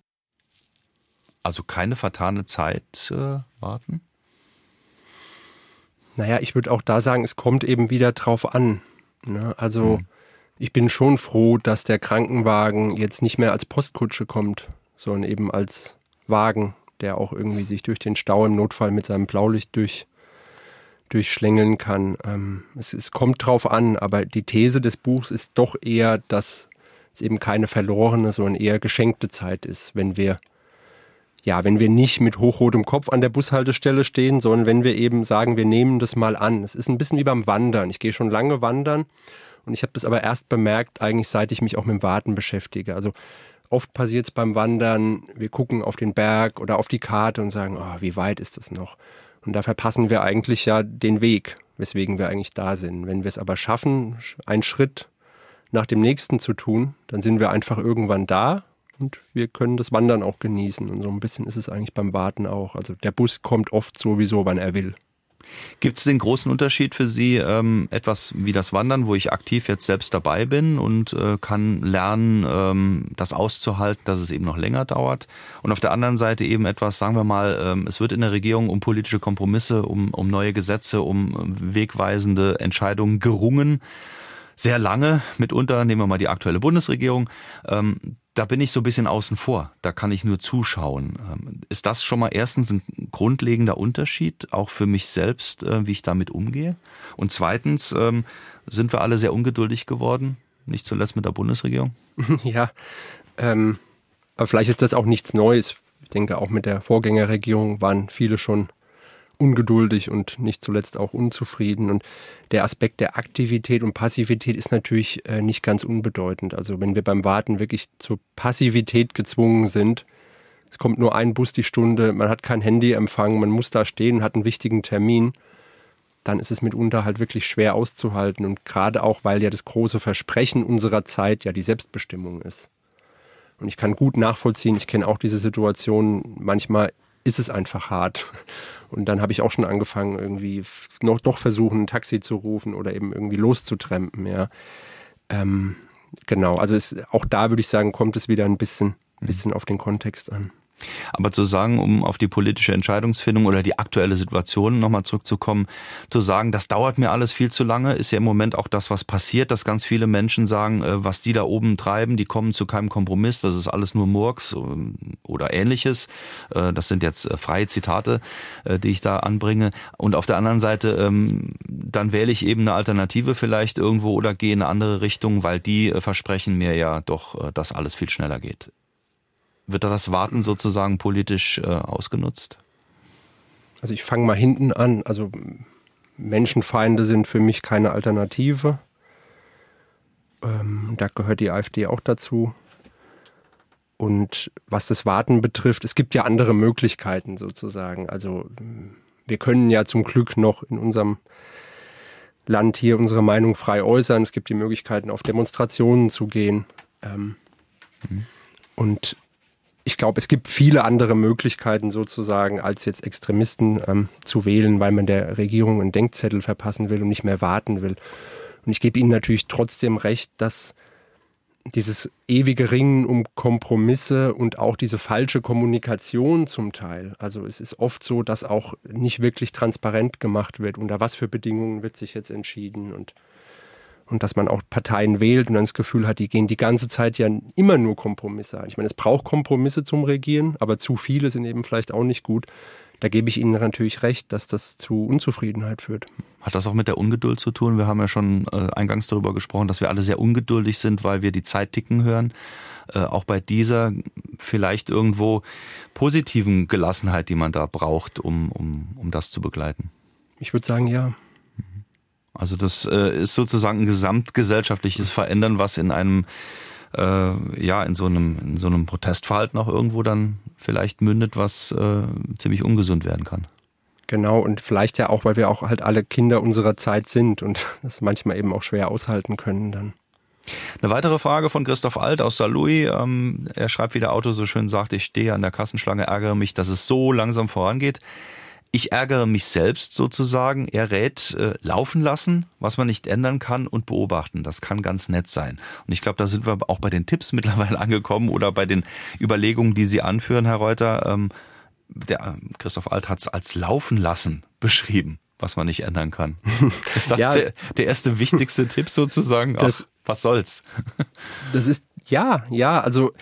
Also keine vertane Zeit äh, warten? Naja, ich würde auch da sagen, es kommt eben wieder drauf an. Ne? Also. Hm ich bin schon froh, dass der Krankenwagen jetzt nicht mehr als Postkutsche kommt, sondern eben als Wagen, der auch irgendwie sich durch den Stau im Notfall mit seinem Blaulicht durch, durchschlängeln kann. Ähm, es, es kommt drauf an, aber die These des Buchs ist doch eher, dass es eben keine verlorene, sondern eher geschenkte Zeit ist, wenn wir ja, wenn wir nicht mit hochrotem Kopf an der Bushaltestelle stehen, sondern wenn wir eben sagen, wir nehmen das mal an. Es ist ein bisschen wie beim Wandern. Ich gehe schon lange wandern und ich habe das aber erst bemerkt, eigentlich seit ich mich auch mit dem Warten beschäftige. Also oft passiert es beim Wandern, wir gucken auf den Berg oder auf die Karte und sagen, oh, wie weit ist das noch? Und da verpassen wir eigentlich ja den Weg, weswegen wir eigentlich da sind. Wenn wir es aber schaffen, einen Schritt nach dem nächsten zu tun, dann sind wir einfach irgendwann da und wir können das Wandern auch genießen. Und so ein bisschen ist es eigentlich beim Warten auch. Also der Bus kommt oft sowieso, wann er will. Gibt es den großen Unterschied für Sie, ähm, etwas wie das Wandern, wo ich aktiv jetzt selbst dabei bin und äh, kann lernen, ähm, das auszuhalten, dass es eben noch länger dauert? Und auf der anderen Seite eben etwas, sagen wir mal, ähm, es wird in der Regierung um politische Kompromisse, um, um neue Gesetze, um wegweisende Entscheidungen gerungen sehr lange, mitunter nehmen wir mal die aktuelle Bundesregierung. Ähm, da bin ich so ein bisschen außen vor. Da kann ich nur zuschauen. Ähm, ist das schon mal erstens ein grundlegender Unterschied, auch für mich selbst, äh, wie ich damit umgehe? Und zweitens, ähm, sind wir alle sehr ungeduldig geworden, nicht zuletzt mit der Bundesregierung? Ja, ähm, aber vielleicht ist das auch nichts Neues. Ich denke, auch mit der Vorgängerregierung waren viele schon ungeduldig und nicht zuletzt auch unzufrieden. Und der Aspekt der Aktivität und Passivität ist natürlich äh, nicht ganz unbedeutend. Also wenn wir beim Warten wirklich zur Passivität gezwungen sind, es kommt nur ein Bus die Stunde, man hat kein Handyempfang, man muss da stehen, hat einen wichtigen Termin, dann ist es mitunter halt wirklich schwer auszuhalten. Und gerade auch, weil ja das große Versprechen unserer Zeit ja die Selbstbestimmung ist. Und ich kann gut nachvollziehen, ich kenne auch diese Situation, manchmal ist es einfach hart. Und dann habe ich auch schon angefangen, irgendwie noch doch versuchen, ein Taxi zu rufen oder eben irgendwie loszutrempen, ja. Ähm, genau, also es, auch da würde ich sagen, kommt es wieder ein bisschen, bisschen auf den Kontext an. Aber zu sagen, um auf die politische Entscheidungsfindung oder die aktuelle Situation nochmal zurückzukommen, zu sagen, das dauert mir alles viel zu lange, ist ja im Moment auch das, was passiert, dass ganz viele Menschen sagen, äh, was die da oben treiben, die kommen zu keinem Kompromiss, das ist alles nur Murks ähm, oder ähnliches. Äh, das sind jetzt äh, freie Zitate, die ich da anbringe. Und auf der anderen Seite, ähm, dann wähle ich eben eine Alternative vielleicht irgendwo oder gehe in eine andere Richtung, weil die versprechen mir ja doch, dass alles viel schneller geht. Wird da das Warten sozusagen politisch äh, ausgenutzt? Also ich fange mal hinten an. Also Menschenfeinde sind für mich keine Alternative. Ähm, da gehört die AfD auch dazu. Und was das Warten betrifft, es gibt ja andere Möglichkeiten sozusagen. Also wir können ja zum Glück noch in unserem Land hier unsere Meinung frei äußern. Es gibt die Möglichkeiten, auf Demonstrationen zu gehen. Ähm, mhm. Und ich glaube, es gibt viele andere Möglichkeiten sozusagen, als jetzt Extremisten ähm, zu wählen, weil man der Regierung einen Denkzettel verpassen will und nicht mehr warten will. Und ich gebe Ihnen natürlich trotzdem recht, dass dieses ewige Ringen um Kompromisse und auch diese falsche Kommunikation zum Teil. Also es ist oft so, dass auch nicht wirklich transparent gemacht wird, unter was für Bedingungen wird sich jetzt entschieden und und dass man auch Parteien wählt und dann das Gefühl hat, die gehen die ganze Zeit ja immer nur Kompromisse ein. Ich meine, es braucht Kompromisse zum Regieren, aber zu viele sind eben vielleicht auch nicht gut. da gebe ich Ihnen natürlich recht, dass das zu Unzufriedenheit führt. Hat das auch mit der Ungeduld zu tun? Wir haben ja schon äh, eingangs darüber gesprochen, dass wir alle sehr ungeduldig sind, weil wir die Zeit ticken hören. Äh, auch bei dieser vielleicht irgendwo positiven Gelassenheit, die man da braucht, um, um, um das zu begleiten. Ich würde sagen, ja. Also das äh, ist sozusagen ein gesamtgesellschaftliches Verändern, was in einem äh, ja in so einem in so einem Protestverhalten auch irgendwo dann vielleicht mündet, was äh, ziemlich ungesund werden kann. Genau, und vielleicht ja auch, weil wir auch halt alle Kinder unserer Zeit sind und das manchmal eben auch schwer aushalten können dann. Eine weitere Frage von Christoph Alt aus Saarlouis. Ähm, er schreibt, wie der Auto so schön sagt, ich stehe an der Kassenschlange, ärgere mich, dass es so langsam vorangeht. Ich ärgere mich selbst sozusagen. Er rät, äh, laufen lassen, was man nicht ändern kann und beobachten. Das kann ganz nett sein. Und ich glaube, da sind wir auch bei den Tipps mittlerweile angekommen oder bei den Überlegungen, die Sie anführen, Herr Reuter. Ähm, der äh, Christoph Alt hat es als laufen lassen beschrieben, was man nicht ändern kann. Ist das ja, der, der, erste wichtigste Tipp sozusagen? Ach, was soll's? Das ist ja, ja, also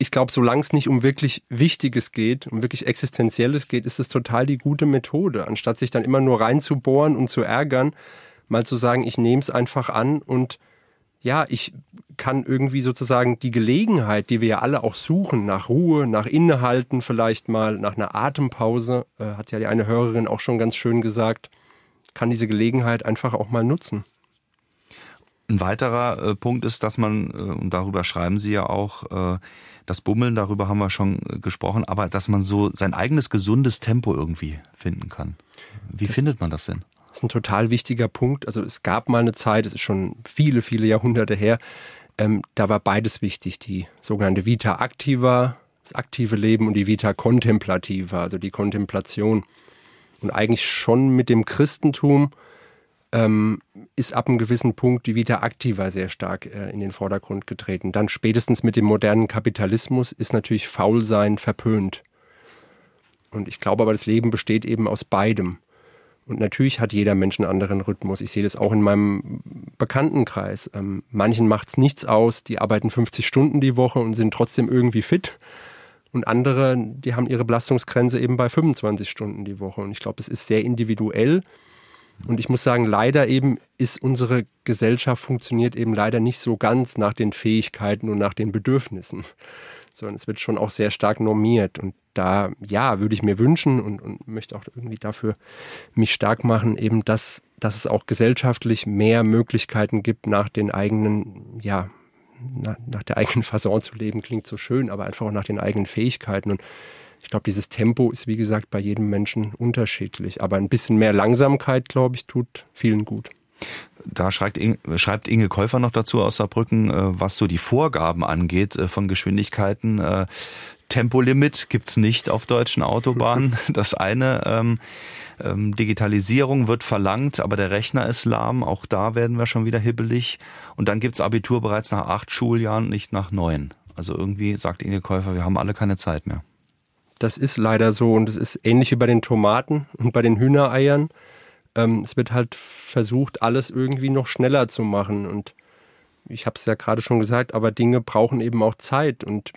ich glaube, solange es nicht um wirklich Wichtiges geht, um wirklich Existenzielles geht, ist es total die gute Methode. Anstatt sich dann immer nur reinzubohren und zu ärgern, mal zu sagen, ich nehme es einfach an und ja, ich kann irgendwie sozusagen die Gelegenheit, die wir ja alle auch suchen, nach Ruhe, nach Innehalten vielleicht mal, nach einer Atempause, äh, hat ja die eine Hörerin auch schon ganz schön gesagt, kann diese Gelegenheit einfach auch mal nutzen. Ein weiterer äh, Punkt ist, dass man, äh, und darüber schreiben Sie ja auch, äh, das Bummeln, darüber haben wir schon äh, gesprochen, aber dass man so sein eigenes gesundes Tempo irgendwie finden kann. Wie das findet man das denn? Das ist ein total wichtiger Punkt. Also es gab mal eine Zeit, es ist schon viele, viele Jahrhunderte her, ähm, da war beides wichtig. Die sogenannte Vita activa, das aktive Leben und die Vita contemplativa, also die Kontemplation. Und eigentlich schon mit dem Christentum ähm, ist ab einem gewissen Punkt die Vita Activa sehr stark äh, in den Vordergrund getreten. Dann spätestens mit dem modernen Kapitalismus ist natürlich Faulsein verpönt. Und ich glaube aber, das Leben besteht eben aus beidem. Und natürlich hat jeder Mensch einen anderen Rhythmus. Ich sehe das auch in meinem Bekanntenkreis. Ähm, manchen macht es nichts aus, die arbeiten 50 Stunden die Woche und sind trotzdem irgendwie fit. Und andere, die haben ihre Belastungsgrenze eben bei 25 Stunden die Woche. Und ich glaube, es ist sehr individuell. Und ich muss sagen, leider eben ist unsere Gesellschaft funktioniert eben leider nicht so ganz nach den Fähigkeiten und nach den Bedürfnissen, sondern es wird schon auch sehr stark normiert. Und da, ja, würde ich mir wünschen und, und möchte auch irgendwie dafür mich stark machen, eben, dass, dass es auch gesellschaftlich mehr Möglichkeiten gibt, nach den eigenen, ja, nach, nach der eigenen Fasson zu leben, klingt so schön, aber einfach auch nach den eigenen Fähigkeiten. Und ich glaube, dieses Tempo ist, wie gesagt, bei jedem Menschen unterschiedlich. Aber ein bisschen mehr Langsamkeit, glaube ich, tut vielen gut. Da schreibt Inge, schreibt Inge Käufer noch dazu aus Saarbrücken, äh, was so die Vorgaben angeht äh, von Geschwindigkeiten. Äh, Tempolimit gibt's nicht auf deutschen Autobahnen. Das eine. Ähm, ähm, Digitalisierung wird verlangt, aber der Rechner ist lahm. Auch da werden wir schon wieder hibbelig. Und dann gibt's Abitur bereits nach acht Schuljahren, nicht nach neun. Also irgendwie sagt Inge Käufer, wir haben alle keine Zeit mehr. Das ist leider so und es ist ähnlich wie bei den Tomaten und bei den Hühnereiern. Ähm, es wird halt versucht, alles irgendwie noch schneller zu machen und ich habe es ja gerade schon gesagt, aber Dinge brauchen eben auch Zeit und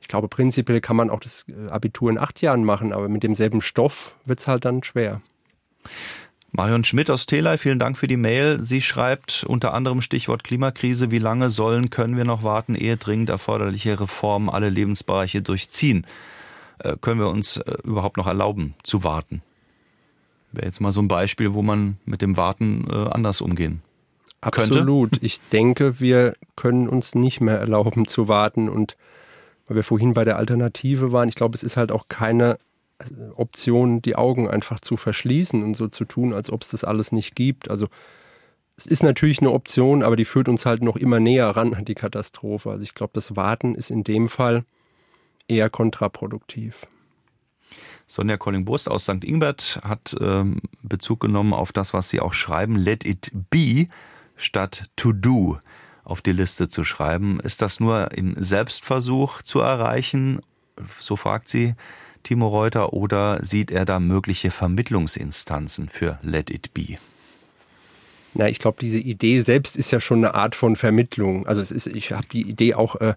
ich glaube, prinzipiell kann man auch das äh, Abitur in acht Jahren machen, aber mit demselben Stoff wird es halt dann schwer. Marion Schmidt aus Telei, vielen Dank für die Mail. Sie schreibt unter anderem Stichwort Klimakrise, wie lange sollen, können wir noch warten, ehe dringend erforderliche Reformen alle Lebensbereiche durchziehen? Äh, können wir uns äh, überhaupt noch erlauben zu warten? Wäre jetzt mal so ein Beispiel, wo man mit dem Warten äh, anders umgehen könnte. Absolut. Ich denke, wir können uns nicht mehr erlauben zu warten. Und weil wir vorhin bei der Alternative waren, ich glaube, es ist halt auch keine Option, die Augen einfach zu verschließen und so zu tun, als ob es das alles nicht gibt. Also es ist natürlich eine Option, aber die führt uns halt noch immer näher ran an die Katastrophe. Also ich glaube, das Warten ist in dem Fall eher kontraproduktiv. Sonja Colling-Burst aus St. Ingbert hat ähm, Bezug genommen auf das, was Sie auch schreiben, Let it be statt to do auf die Liste zu schreiben. Ist das nur im Selbstversuch zu erreichen? So fragt sie Timo Reuter. Oder sieht er da mögliche Vermittlungsinstanzen für Let it be? Na, ich glaube, diese Idee selbst ist ja schon eine Art von Vermittlung. Also es ist, ich habe die Idee auch äh,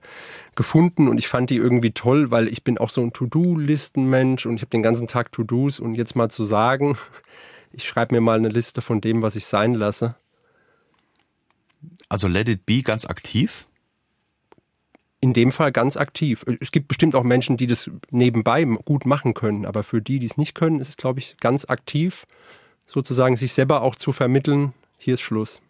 gefunden und ich fand die irgendwie toll, weil ich bin auch so ein To-Do-Listenmensch und ich habe den ganzen Tag To-Dos und jetzt mal zu sagen, ich schreibe mir mal eine Liste von dem, was ich sein lasse. Also Let It Be ganz aktiv? In dem Fall ganz aktiv. Es gibt bestimmt auch Menschen, die das nebenbei gut machen können, aber für die, die es nicht können, ist es, glaube ich, ganz aktiv, sozusagen sich selber auch zu vermitteln, hier ist Schluss.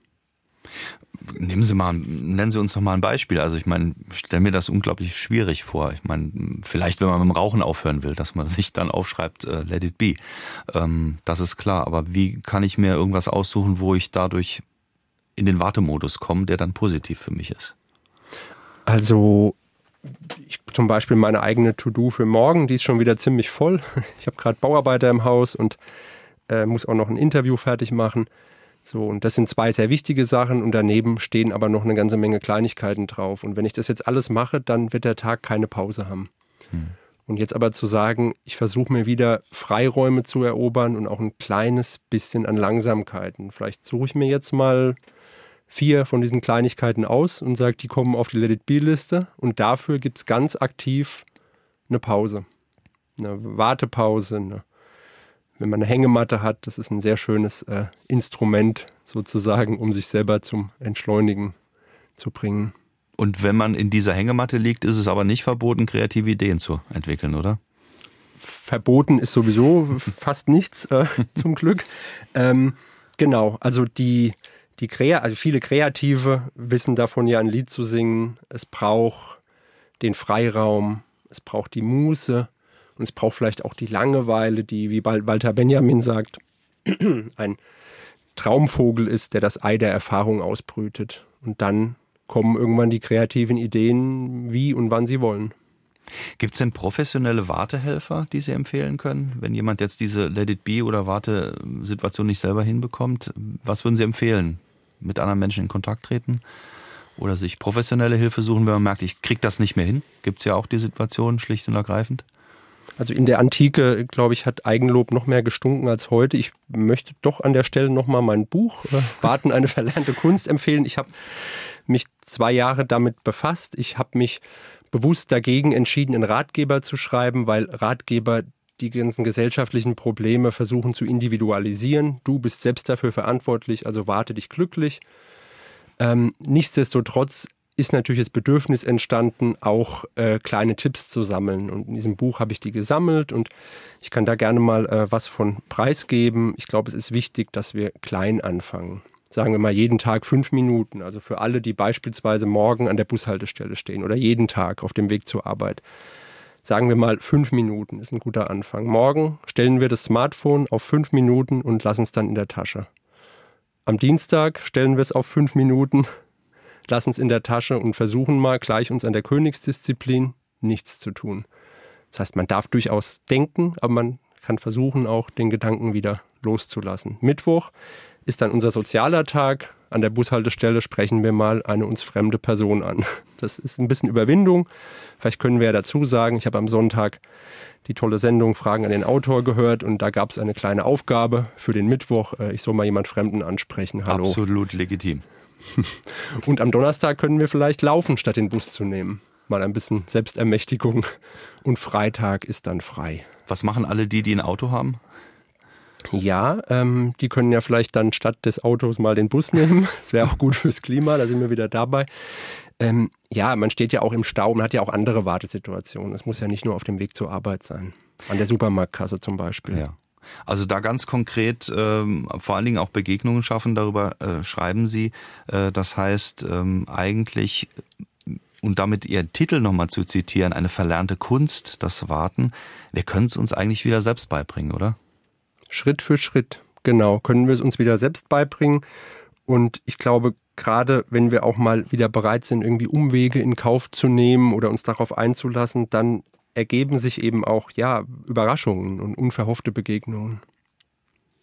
Nehmen Sie mal, nennen Sie uns noch mal ein Beispiel. Also ich meine, stelle mir das unglaublich schwierig vor. Ich meine, vielleicht, wenn man mit dem Rauchen aufhören will, dass man sich dann aufschreibt, uh, let it be. Ähm, das ist klar. Aber wie kann ich mir irgendwas aussuchen, wo ich dadurch in den Wartemodus komme, der dann positiv für mich ist? Also ich, zum Beispiel meine eigene To-Do für morgen, die ist schon wieder ziemlich voll. Ich habe gerade Bauarbeiter im Haus und äh, muss auch noch ein Interview fertig machen. So, und das sind zwei sehr wichtige Sachen und daneben stehen aber noch eine ganze Menge Kleinigkeiten drauf. Und wenn ich das jetzt alles mache, dann wird der Tag keine Pause haben. Hm. Und jetzt aber zu sagen, ich versuche mir wieder Freiräume zu erobern und auch ein kleines bisschen an Langsamkeiten. Vielleicht suche ich mir jetzt mal vier von diesen Kleinigkeiten aus und sage, die kommen auf die Let It Be-Liste. Und dafür gibt es ganz aktiv eine Pause. Eine Wartepause, eine wenn man eine Hängematte hat, das ist ein sehr schönes äh, Instrument sozusagen, um sich selber zum Entschleunigen zu bringen. Und wenn man in dieser Hängematte liegt, ist es aber nicht verboten, kreative Ideen zu entwickeln, oder? Verboten ist sowieso fast nichts, äh, zum Glück. Ähm, genau, also die, die Krea also viele Kreative wissen davon ja ein Lied zu singen. Es braucht den Freiraum, es braucht die Muße, und es braucht vielleicht auch die Langeweile, die, wie Walter Benjamin sagt, ein Traumvogel ist, der das Ei der Erfahrung ausbrütet. Und dann kommen irgendwann die kreativen Ideen, wie und wann sie wollen. Gibt es denn professionelle Wartehelfer, die Sie empfehlen können? Wenn jemand jetzt diese Let It Be oder Wartesituation nicht selber hinbekommt, was würden Sie empfehlen? Mit anderen Menschen in Kontakt treten? Oder sich professionelle Hilfe suchen, wenn man merkt, ich kriege das nicht mehr hin? Gibt es ja auch die Situation, schlicht und ergreifend? Also in der Antike, glaube ich, hat Eigenlob noch mehr gestunken als heute. Ich möchte doch an der Stelle nochmal mein Buch äh, Warten eine verlernte Kunst empfehlen. Ich habe mich zwei Jahre damit befasst. Ich habe mich bewusst dagegen entschieden, einen Ratgeber zu schreiben, weil Ratgeber die ganzen gesellschaftlichen Probleme versuchen zu individualisieren. Du bist selbst dafür verantwortlich, also warte dich glücklich. Ähm, nichtsdestotrotz ist natürlich das Bedürfnis entstanden, auch äh, kleine Tipps zu sammeln. Und in diesem Buch habe ich die gesammelt und ich kann da gerne mal äh, was von preisgeben. Ich glaube, es ist wichtig, dass wir klein anfangen. Sagen wir mal jeden Tag fünf Minuten. Also für alle, die beispielsweise morgen an der Bushaltestelle stehen oder jeden Tag auf dem Weg zur Arbeit. Sagen wir mal fünf Minuten ist ein guter Anfang. Morgen stellen wir das Smartphone auf fünf Minuten und lassen es dann in der Tasche. Am Dienstag stellen wir es auf fünf Minuten lassen es in der Tasche und versuchen mal gleich uns an der Königsdisziplin nichts zu tun. Das heißt, man darf durchaus denken, aber man kann versuchen, auch den Gedanken wieder loszulassen. Mittwoch ist dann unser sozialer Tag. An der Bushaltestelle sprechen wir mal eine uns fremde Person an. Das ist ein bisschen Überwindung. Vielleicht können wir ja dazu sagen, ich habe am Sonntag die tolle Sendung Fragen an den Autor gehört und da gab es eine kleine Aufgabe für den Mittwoch. Äh, ich soll mal jemand Fremden ansprechen. Hallo. Absolut legitim. Und am Donnerstag können wir vielleicht laufen, statt den Bus zu nehmen. Mal ein bisschen Selbstermächtigung. Und Freitag ist dann frei. Was machen alle die, die ein Auto haben? Ja, ähm, die können ja vielleicht dann statt des Autos mal den Bus nehmen. Das wäre auch gut fürs Klima, da sind wir wieder dabei. Ähm, ja, man steht ja auch im Stau, man hat ja auch andere Wartesituationen. Es muss ja nicht nur auf dem Weg zur Arbeit sein. An der Supermarktkasse zum Beispiel. Ja. Also da ganz konkret ähm, vor allen Dingen auch Begegnungen schaffen, darüber äh, schreiben Sie. Äh, das heißt ähm, eigentlich, und damit Ihren Titel nochmal zu zitieren, eine verlernte Kunst, das Warten. Wir können es uns eigentlich wieder selbst beibringen, oder? Schritt für Schritt, genau, können wir es uns wieder selbst beibringen. Und ich glaube, gerade wenn wir auch mal wieder bereit sind, irgendwie Umwege in Kauf zu nehmen oder uns darauf einzulassen, dann ergeben sich eben auch ja Überraschungen und unverhoffte Begegnungen.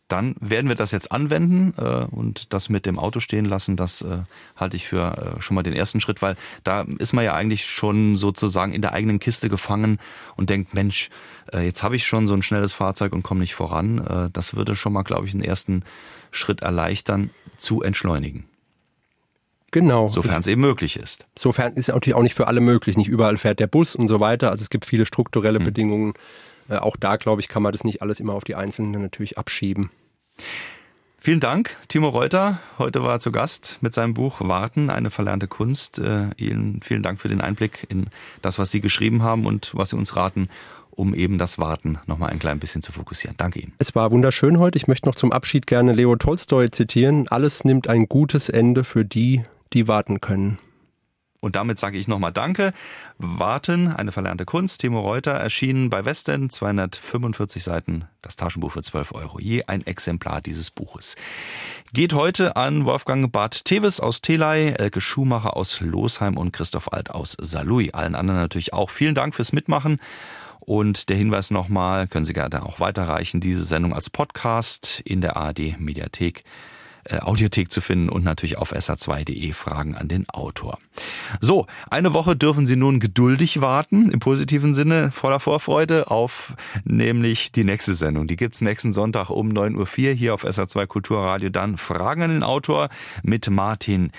dann werden wir das jetzt anwenden äh, und das mit dem Auto stehen lassen. Das äh, halte ich für äh, schon mal den ersten Schritt, weil da ist man ja eigentlich schon sozusagen in der eigenen Kiste gefangen und denkt, Mensch, äh, jetzt habe ich schon so ein schnelles Fahrzeug und komme nicht voran. Äh, das würde schon mal, glaube ich, einen ersten Schritt erleichtern, zu entschleunigen. Genau. Sofern es eben möglich ist. Sofern ist es natürlich auch nicht für alle möglich. Nicht überall fährt der Bus und so weiter. Also es gibt viele strukturelle mhm. Bedingungen. Äh, auch da, glaube ich, kann man das nicht alles immer auf die Einzelnen natürlich abschieben. Vielen Dank, Timo Reuter. Heute war er zu Gast mit seinem Buch Warten, eine verlernte Kunst. Äh, Ihnen vielen Dank für den Einblick in das, was Sie geschrieben haben und was Sie uns raten, um eben das Warten nochmal ein klein bisschen zu fokussieren. Danke Ihnen. Es war wunderschön heute. Ich möchte noch zum Abschied gerne Leo Tolstoi zitieren. Alles nimmt ein gutes Ende für die, die warten können. Und damit sage ich nochmal Danke. Warten, eine verlernte Kunst. Timo Reuter erschienen bei Westen, 245 Seiten, das Taschenbuch für 12 Euro. Je ein Exemplar dieses Buches. Geht heute an Wolfgang Bart Teves aus Telei, Elke Schumacher aus Losheim und Christoph Alt aus Salui. Allen anderen natürlich auch. Vielen Dank fürs Mitmachen. Und der Hinweis nochmal, können Sie gerne auch weiterreichen, diese Sendung als Podcast in der ARD Mediathek äh, Audiothek zu finden und natürlich auf sr2.de Fragen an den Autor. So, eine Woche dürfen Sie nun geduldig warten, im positiven Sinne, voller Vorfreude auf nämlich die nächste Sendung. Die gibt's nächsten Sonntag um 9.04 Uhr hier auf SR2 Kulturradio. Dann Fragen an den Autor mit Martin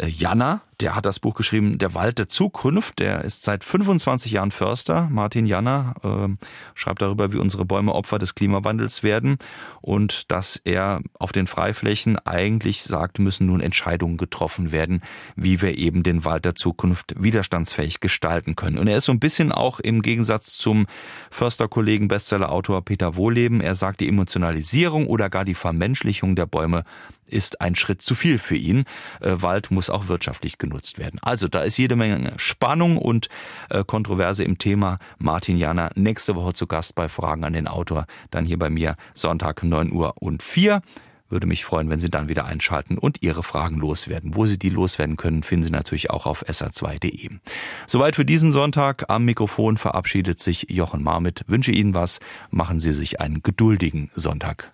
Janner, der hat das Buch geschrieben, Der Wald der Zukunft. Der ist seit 25 Jahren Förster. Martin Janner äh, schreibt darüber, wie unsere Bäume Opfer des Klimawandels werden und dass er auf den Freiflächen eigentlich sagt, müssen nun Entscheidungen getroffen werden, wie wir eben den Wald der Zukunft widerstandsfähig gestalten können. Und er ist so ein bisschen auch im Gegensatz zum Försterkollegen Bestsellerautor Peter Wohleben. Er sagt, die Emotionalisierung oder gar die Vermenschlichung der Bäume ist ein Schritt zu viel für ihn. Äh, Wald muss auch wirtschaftlich genutzt werden. Also da ist jede Menge Spannung und äh, Kontroverse im Thema. Martin Jana nächste Woche zu Gast bei Fragen an den Autor. Dann hier bei mir Sonntag 9 Uhr und 4. Würde mich freuen, wenn Sie dann wieder einschalten und Ihre Fragen loswerden. Wo Sie die loswerden können, finden Sie natürlich auch auf sr2.de. Soweit für diesen Sonntag. Am Mikrofon verabschiedet sich Jochen Marmit. Wünsche Ihnen was. Machen Sie sich einen geduldigen Sonntag.